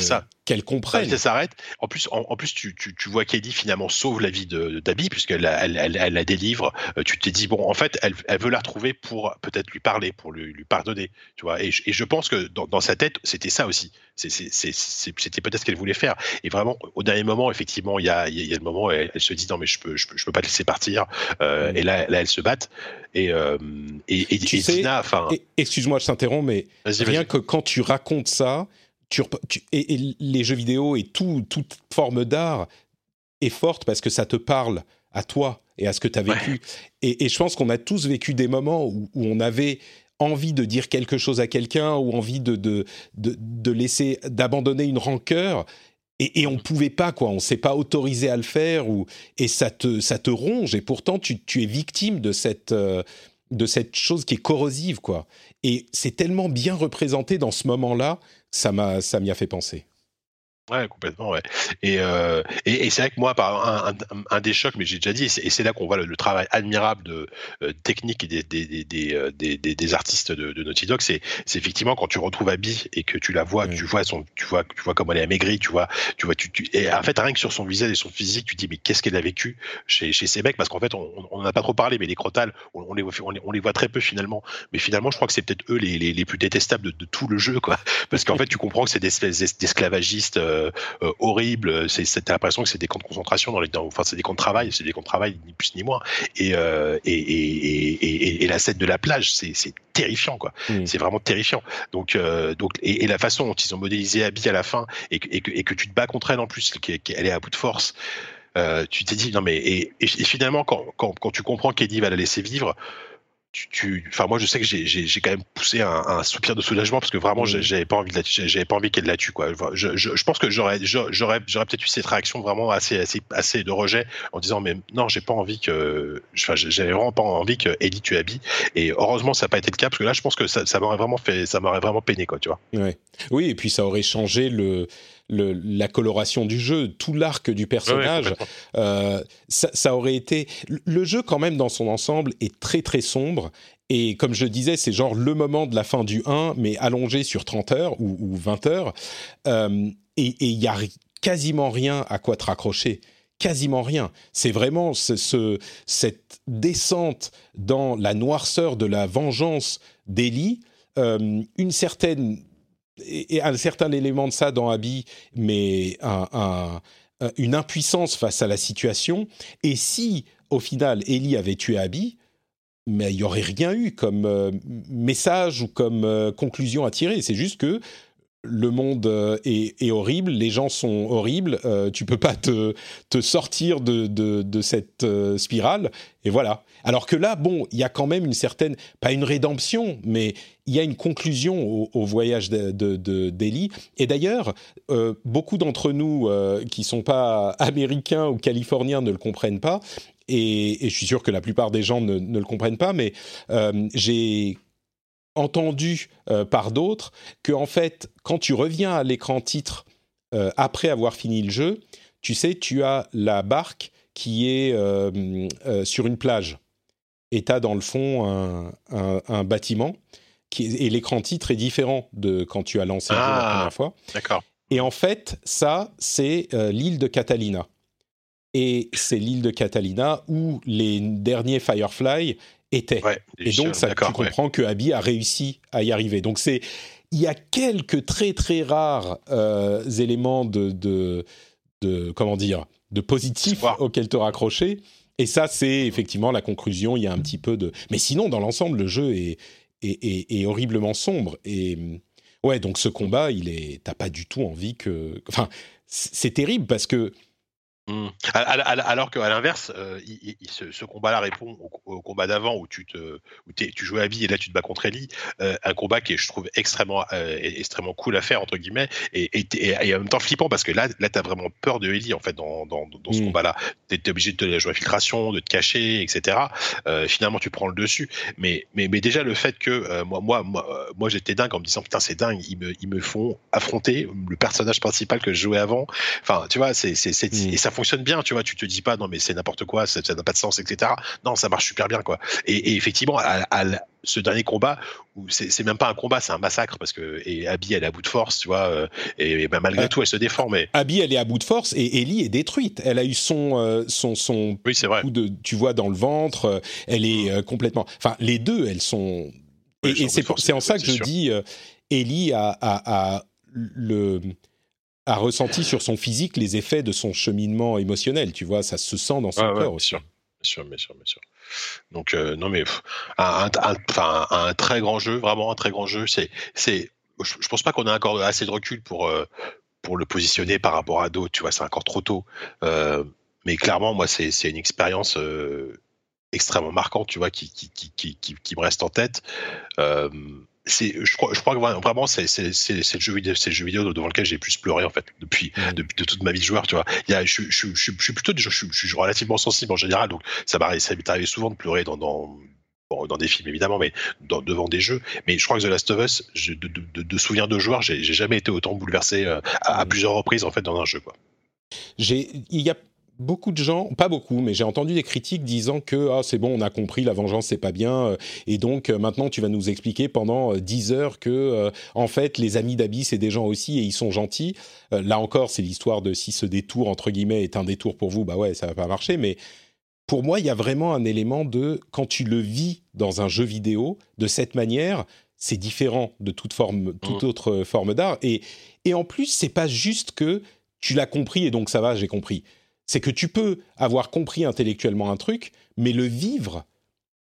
qu'elle comprenne. Ça s'arrête. En plus, en, plus, tu, tu, tu vois qu'Eddie finalement sauve la vie de d'Abby puisqu'elle elle, elle, elle, la délivre. Euh, tu t'es dit bon, en fait, elle, elle veut la retrouver pour peut-être lui parler, pour lui, lui pardonner, tu vois. Et, et, je pense que dans, dans sa tête, c'était ça aussi. C'était peut-être ce qu'elle voulait faire. Et vraiment, au dernier moment, effectivement, il y a, y a, le moment où elle, se dit non mais je peux, je peux, je peux pas te laisser partir. Euh, Et là, là, elles se battent. Et euh, et, et, Dina, enfin. Excuse-moi, je t'interromps, mais rien que quand tu racontes ça et, les jeux vidéo et tout, toute forme d'art est forte parce que ça te parle à toi et à ce que tu as vécu. Et, je pense qu'on a tous vécu des moments où, on avait envie de dire quelque chose à quelqu'un ou envie de, de, de, laisser, d'abandonner une rancœur. Et, on ne pouvait pas, quoi. On s'est pas autorisé à le faire, ou, et ça te, ça te ronge. Et pourtant, tu, tu es victime de cette, euh, de cette chose qui est corrosive, quoi. Et c'est tellement bien représenté dans ce moment-là ça m'a ça m'y a fait penser. Ouais, complètement, ouais. Et, euh, et, c'est vrai que moi, par un, un, des chocs, mais j'ai déjà dit, et c'est là qu'on voit le, travail admirable de euh, technique et des, des, des, euh, des, des artistes de, de, Naughty Dog, c'est effectivement quand tu retrouves Abby et que tu la vois, tu vois son, tu vois, tu vois comment elle est amaigrie, tu vois, tu vois, tu, tu, et en fait rien que sur son visage et son physique, tu te dis mais qu'est-ce qu'elle a vécu chez, chez ces mecs, parce qu'en fait on n'en a pas trop parlé, mais les crotales, on, les, on, les, on les voit très peu finalement, mais finalement je crois que c'est peut-être eux les, les, les, plus détestables de, de, tout le jeu, quoi, parce qu'en fait tu comprends que c'est des espèces d'esclavagistes euh, horribles. C'est, t'as l'impression que c'est des camps de concentration dans les, enfin c'est des camps de travail, c'est des camps de travail ni plus ni moins. Et euh, et, et, et, la scène de la plage, c'est, c'est terrifiant quoi. Mm. C'est vraiment terrifiant. Donc donc et, la façon dont ils ont modélisé Abby à la fin et que, et que, et que tu te bats contre elle en plus, qu'elle est à bout de force. Euh, tu t'es dit non mais et, et finalement quand, quand, quand tu comprends qu'Eddie va la laisser vivre, tu, enfin moi je sais que j'ai quand même poussé un, un, soupir de soulagement parce que vraiment mmh. j'avais pas envie de j'avais pas envie qu'elle la tue quoi. Je, je, je pense que j'aurais j'aurais j'aurais peut-être eu cette réaction vraiment assez assez assez de rejet en disant mais non j'ai pas envie que enfin j'avais vraiment pas envie que Ellie tue Abby et heureusement ça n'a pas été le cas parce que là je pense que ça, ça m'aurait vraiment fait ça m'aurait vraiment peiné quoi tu vois. Ouais. Oui et puis ça aurait changé le la coloration du jeu, tout l'arc du personnage. Euh, ça, aurait été. Le jeu, quand même, dans son ensemble, est très très sombre. Et comme je disais, c'est genre le moment de la fin du 1, mais allongé sur 30 heures ou, 20 heures. Euh, et il y a quasiment rien à quoi te raccrocher quasiment rien. C'est vraiment ce, cette descente dans la noirceur de la vengeance d'Eli, euh, une certaine et un certain élément de ça dans Abby, mais une impuissance face à la situation. Et si au final Ellie avait tué Abby, mais il n'y aurait rien eu comme euh, message ou comme euh, conclusion à tirer. C'est juste que le monde euh, est, horrible, les gens sont horribles, tu peux pas te, sortir de, cette spirale, et voilà. Alors que là, bon, il y a quand même une certaine, pas une rédemption, mais il y a une conclusion au, voyage d'Eli. et d'ailleurs, beaucoup d'entre nous qui sont pas américains ou californiens ne le comprennent pas, et, je suis sûr que la plupart des gens ne, le comprennent pas, mais j'ai entendu euh, par d'autres que en fait, quand tu reviens à l'écran titre euh, après avoir fini le jeu, tu sais, tu as la barque qui est euh, sur une plage et tu as dans le fond un, bâtiment qui et l'écran titre est différent de quand tu as lancé le jeu la ah, première fois. D'accord. Et en fait, ça, c'est l'île de Catalina. Et c'est l'île de Catalina où les derniers Firefly était. et donc, ça, tu comprends que Abby a réussi à y arriver. Donc, c'est il y a quelques très très rares euh, éléments de, de, de, comment dire de positifs auxquels te raccrocher. Et ça, c'est effectivement la conclusion. Il y a un petit peu de. Mais sinon, dans l'ensemble, le jeu est, est, est, horriblement sombre. Et ouais, donc ce combat, il est. T'as pas du tout envie que. Enfin, c'est terrible parce que Mmh. Alors qu'à l'inverse, euh, ce, combat-là répond au, combat d'avant où tu te, où tu jouais à vie et là tu te bats contre Ellie, euh, un combat qui est, je trouve, extrêmement, euh, extrêmement cool à faire entre guillemets et, et, en même temps flippant parce que là, là, t'as vraiment peur de Ellie en fait dans, dans, dans ce mmh. combat-là. T'es obligé de te jouer infiltration, de te cacher, etc. finalement, tu prends le dessus. Mais, mais, mais déjà le fait que moi, moi, moi, moi j'étais dingue en me disant putain c'est dingue, ils me, ils me font affronter le personnage principal que je jouais avant. Enfin, tu vois, c'est, c'est, mmh. et ça fonctionne bien, tu vois. Tu te dis pas, non, mais c'est n'importe quoi, ça n'a pas de sens, etc. Non, ça marche super bien, quoi. Et, effectivement, à, ce dernier combat, où c'est même pas un combat, c'est un massacre, parce que et Abby, elle est à bout de force, tu vois, euh, et, ben, malgré tout, elle se défend. Mais... Abby, elle est à bout de force, et Ellie est détruite. Elle a eu son, euh, son, son oui, c'est vrai. coup de, tu vois, dans le ventre, euh, elle est complètement. Enfin, les deux, elles sont. et, c'est en ça que je dis, Ellie a, a le a ressenti sur son physique les effets de son cheminement émotionnel. Tu vois, ça se sent dans son corps aussi. Bien sûr, bien sûr, bien sûr. Donc euh, non mais un, un, très grand jeu, vraiment un très grand jeu. C'est, c'est, je, pense pas qu'on a encore assez de recul pour euh, pour le positionner par rapport à d'autres. Tu vois, c'est encore trop tôt. Euh, mais clairement, moi, c'est, c'est une expérience extrêmement marquante, tu vois, qui qui, qui, qui, qui, me reste en tête je crois je crois que vraiment c'est c'est c'est le jeu vidéo c'est le jeu vidéo devant lequel j'ai plus pleuré en fait depuis mm. depuis de toute ma vie de joueur tu vois il y a je, je, je, je suis plutôt je, je, suis relativement sensible en général donc ça m'arrive ça m'est arrivé souvent de pleurer dans, dans Bon, dans des films évidemment, mais dans, devant des jeux. Mais je crois que The Last of Us, je, de, de, de, souvenirs de joueurs, j'ai jamais été autant bouleversé euh, à, à, mm. plusieurs reprises en fait dans un jeu. Quoi. Il y a beaucoup de gens, pas beaucoup, mais j'ai entendu des critiques disant que ah, c'est bon, on a compris, la vengeance c'est pas bien, euh, et donc euh, maintenant tu vas nous expliquer pendant 10 euh, heures que en fait les amis d'Abby c'est des gens aussi et ils sont gentils. là encore, c'est l'histoire de si ce détour entre guillemets est un détour pour vous, bah ouais, ça va pas marcher, mais pour moi il y a vraiment un élément de quand tu le vis dans un jeu vidéo de cette manière, c'est différent de toute forme, toute mmh. autre forme d'art, et et en plus c'est pas juste que tu l'as compris et donc ça va, j'ai compris c'est que tu peux avoir compris intellectuellement un truc, mais le vivre,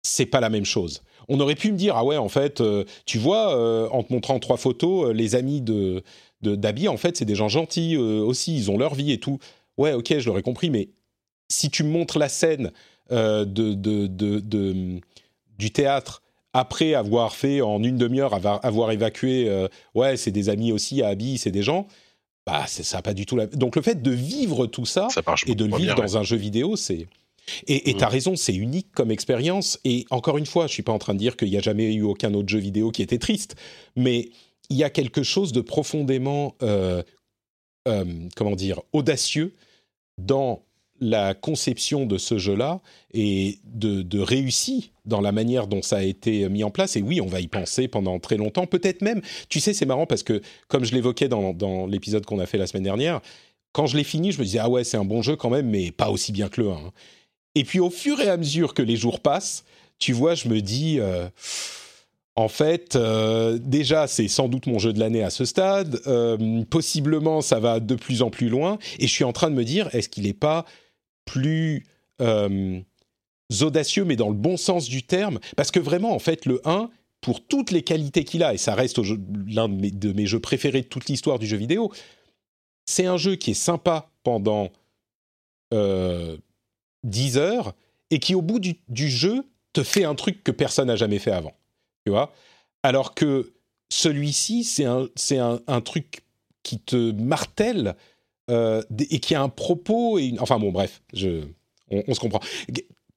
c'est pas la même chose. On aurait pu me dire ah ouais en fait euh, tu vois euh, en te montrant trois photos euh, les amis de d'Abby en fait c'est des gens gentils aussi ils ont leur vie et tout ouais ok je l'aurais compris mais si tu montres la scène de, de, du théâtre après avoir fait en une demi-heure avoir, évacué ouais c'est des amis aussi à Abby c'est des gens bah ça pas du tout la... donc le fait de vivre tout ça, et de le vivre dans un jeu vidéo c'est et tu as mm. raison, c'est unique comme expérience. Et encore une fois, je suis pas en train de dire qu'il n'y a jamais eu aucun autre jeu vidéo qui était triste, mais il y a quelque chose de profondément euh, comment dire, audacieux dans la conception de ce jeu-là et de, de dans la manière dont ça a été mis en place. Et oui, on va y penser pendant très longtemps. Peut-être même, tu sais, c'est marrant parce que, comme je l'évoquais dans, l'épisode qu'on a fait la semaine dernière, quand je l'ai fini, je me disais, ah ouais, c'est un bon jeu quand même, mais pas aussi bien que le 1. Et puis au fur et à mesure que les jours passent, tu vois, je me dis... Euh, en fait, euh, déjà, c'est sans doute mon jeu de l'année à ce stade. Euh, possiblement, ça va de plus en plus loin. Et je suis en train de me dire, est-ce qu'il n'est pas plus euh, audacieux, mais dans le bon sens du terme. Parce que vraiment, en fait, le 1, pour toutes les qualités qu'il a, et ça reste l'un de, mes, jeux préférés de toute l'histoire du jeu vidéo, c'est un jeu qui est sympa pendant euh, 10 heures et qui, au bout du, jeu, te fait un truc que personne n'a jamais fait avant. Tu vois Alors que celui-ci, c'est un, un, un, truc qui te martèle euh, et qui a un propos. Et Enfin bon, bref, je... on, se comprend.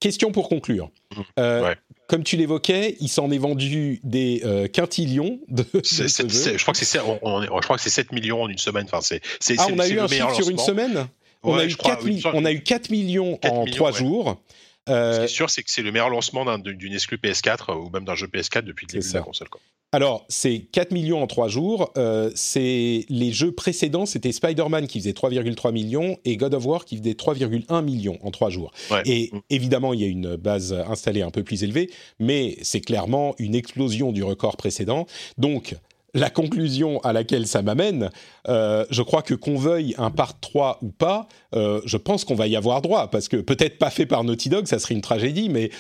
Question pour conclure. Mmh. Euh, comme tu l'évoquais, il s'en est vendu des euh, quintillions de, Je crois que c'est je crois que c'est 7 millions en une semaine. Enfin, c'est, ah, on a eu un chiffre sur une semaine? On, a eu 4 on a eu 4 millions en 3 jours. Ce qui est sûr, c'est que c'est le meilleur lancement d'une exclu PS4 ou même d'un jeu PS4 depuis le début de la console. Quoi. Alors, c'est 4 millions en 3 jours. Euh, c'est les jeux précédents, c'était Spider-Man qui faisait 3,3 millions et God of War qui faisait 3,1 millions en 3 jours. Et mm. évidemment, il y a une base installée un peu plus élevée, mais c'est clairement une explosion du record précédent. Donc, la conclusion à laquelle ça m'amène, euh, je crois que qu'on veuille un part 3 ou pas, euh, je pense qu'on va y avoir droit, parce que peut-être pas fait par Naughty Dog, ça serait une tragédie, mais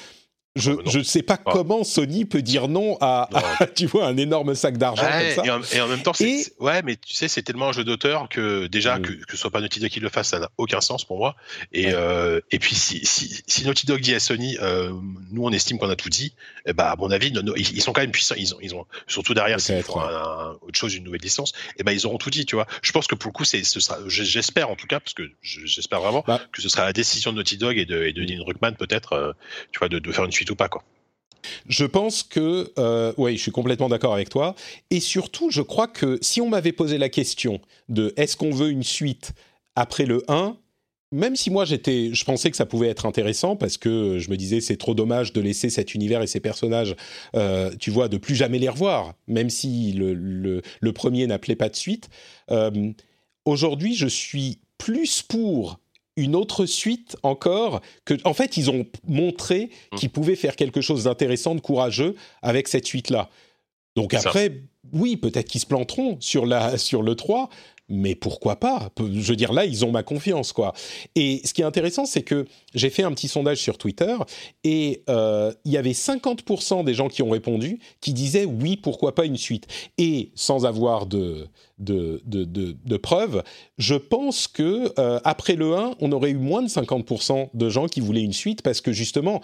je ne sais pas comment Sony peut dire non à, tu vois un énorme sac d'argent comme ça. Et en, même temps, ouais, mais tu sais, c'est tellement un jeu d'auteur que déjà mm. que, que ce soit pas Naughty Dog qui le fasse, ça n'a aucun sens pour moi. Et, euh, et puis si, si, si, Naughty Dog dit à Sony, euh, nous on estime qu'on a tout dit, eh ben, à mon avis, ils, sont quand même puissants. Ils ont, ils ont surtout derrière, s'ils font autre chose, une nouvelle licence, et eh ben ils auront tout dit, tu vois. Je pense que pour le coup, c'est, ce sera, j'espère en tout cas, parce que j'espère vraiment bah. que ce sera la décision de Naughty Dog et de, et de Neil Druckmann peut-être, euh, tu vois, de, de faire une suite pas quoi. Je pense que, euh, oui, je suis complètement d'accord avec toi. Et surtout, je crois que si on m'avait posé la question de est-ce qu'on veut une suite après le 1, même si moi j'étais, je pensais que ça pouvait être intéressant parce que je me disais c'est trop dommage de laisser cet univers et ces personnages, euh, tu vois, de plus jamais les revoir, même si le, le, premier n'appelait pas de suite. Euh, aujourd'hui, je suis plus pour une autre suite encore que en fait ils ont montré mmh. qu'ils pouvaient faire quelque chose d'intéressant de courageux avec cette suite là donc après oui peut-être qu'ils se planteront sur la sur le 3 mais pourquoi pas? Je veux dire, là, ils ont ma confiance, quoi. Et ce qui est intéressant, c'est que j'ai fait un petit sondage sur Twitter et euh, il y avait 50% des gens qui ont répondu qui disaient oui, pourquoi pas une suite? Et sans avoir de, de, de, de, preuves, je pense que euh, après le 1, on aurait eu moins de 50% de gens qui voulaient une suite parce que justement,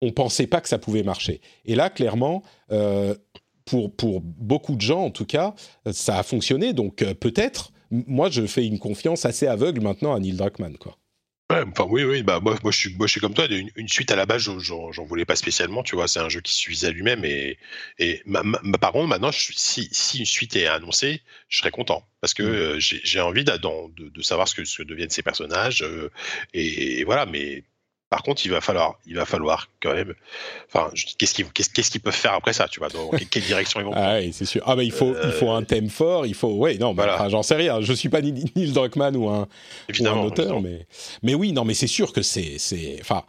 on pensait pas que ça pouvait marcher. Et là, clairement, euh, pour, pour beaucoup de gens, en tout cas, ça a fonctionné. Donc peut-être moi, je fais une confiance assez aveugle maintenant à Neil Druckmann, quoi. enfin oui, oui, bah moi, moi, je suis, moi je suis comme toi. Une, suite à la base, j'en voulais pas spécialement, tu vois. C'est un jeu qui suffisait à lui-même et, et par contre, maintenant, si, si, une suite est annoncée, je serais content parce que mm. euh, j'ai envie de, de, savoir ce que, ce deviennent ces personnages euh, et, voilà. Mais par contre, il va falloir, il va falloir quand même. Enfin, qu'est-ce qu'ils, peuvent faire après ça, tu vois Dans quelle direction ils vont Ah oui, c'est sûr. Ah il faut, il faut un thème fort. Il faut, ouais, non, bah, j'en sais rien. Je suis pas Neil Druckmann ou un, ou un auteur, mais, mais oui, non, mais c'est sûr que c'est, c'est, enfin,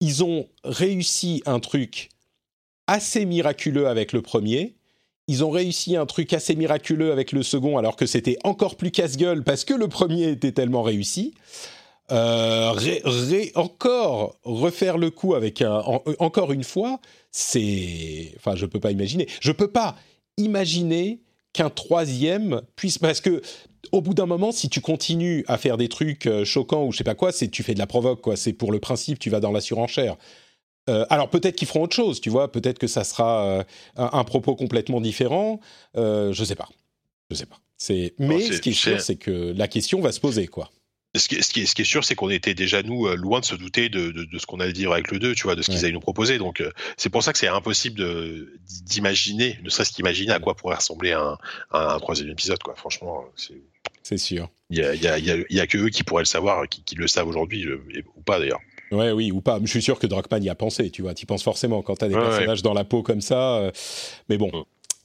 ils ont réussi un truc assez miraculeux avec le premier. Ils ont réussi un truc assez miraculeux avec le second, alors que c'était encore plus casse-gueule parce que le premier était tellement réussi. Euh, encore refaire le coup avec un, encore une fois, c'est, enfin, je peux pas imaginer. Je peux pas imaginer qu'un troisième puisse, parce que au bout d'un moment, si tu continues à faire des trucs euh, choquants ou je sais pas quoi, c'est tu fais de la provoque, quoi. C'est pour le principe, tu vas dans la surenchère. Euh, alors peut-être qu'ils feront autre chose, tu vois. Peut-être que ça sera un, propos complètement différent. je sais pas. Je sais pas. C'est, mais ce qui est sûr, c'est que la question va se poser, quoi. Ce qui, est, sûr, c'est qu'on était déjà, nous, euh, loin de se douter de, ce qu'on allait dire avec le 2, tu vois, de ce qu'ils allaient nous proposer. Donc, euh, c'est pour ça que c'est impossible d'imaginer, ne serait-ce qu'imaginer à quoi pourrait ressembler un, troisième épisode, quoi. Franchement, C'est sûr. Il y a, y, a, y a, que eux qui pourraient le savoir, qui, qui le savent aujourd'hui, ou pas d'ailleurs. Ouais, oui, ou pas. Je suis sûr que Druckmann y a pensé, tu vois. Tu penses forcément quand tu as des personnages dans la peau comme ça. mais bon,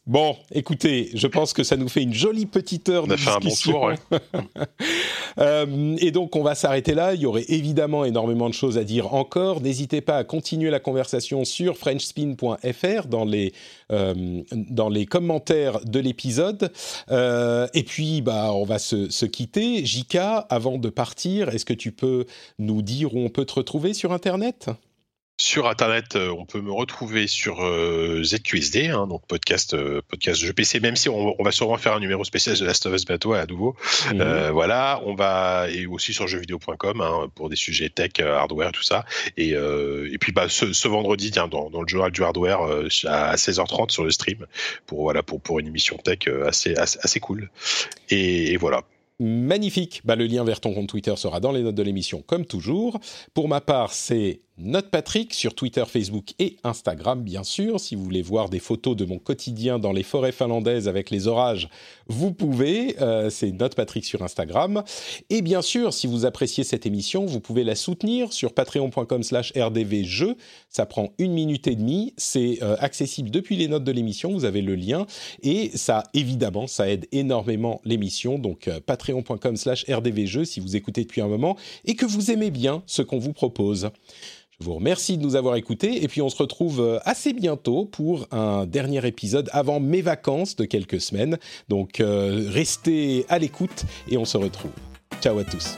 Bon, écoutez, je pense que ça nous fait une jolie petite heure de discussion. Un bon tour, euh, et donc, on va s'arrêter là. Il y aurait évidemment énormément de choses à dire encore. N'hésitez pas à continuer la conversation sur frenchspin.fr dans les euh, dans les commentaires de l'épisode. Euh, et puis, bah, on va se, se quitter. Jika, avant de partir, est-ce que tu peux nous dire où on peut te retrouver sur Internet? Sur Internet, euh, on peut me retrouver sur euh, ZQSD, hein, donc podcast, euh, podcast jeu PC, même si on, va sûrement faire un numéro spécial de Last of Us Bateau à nouveau. Mhm. voilà, on va, et aussi sur jeuxvideo.com hein, pour des sujets tech, hardware, tout ça. Et, et puis bah, ce, vendredi, tiens, dans, le journal du hardware à 16h30 sur le stream, pour, voilà, pour, pour une émission tech assez, assez, cool. et voilà. Magnifique. Bah, le lien vers ton compte Twitter sera dans les notes de l'émission, comme toujours. Pour ma part, c'est Note Patrick sur Twitter, Facebook et Instagram, bien sûr. Si vous voulez voir des photos de mon quotidien dans les forêts finlandaises avec les orages, vous pouvez. Euh, c'est Note Patrick sur Instagram. Et bien sûr, si vous appréciez cette émission, vous pouvez la soutenir sur patreon.com/slash rdvjeux. Ça prend une minute et demie. C'est euh, accessible depuis les notes de l'émission. Vous avez le lien. Et ça, évidemment, ça aide énormément l'émission. Donc, euh, patreon.com/slash rdvjeux si vous écoutez depuis un moment et que vous aimez bien ce qu'on vous propose. Je vous remercie de nous avoir écoutés et puis on se retrouve euh, assez bientôt pour un dernier épisode avant mes vacances de quelques semaines. Donc euh, restez à l'écoute et on se retrouve. Ciao à tous.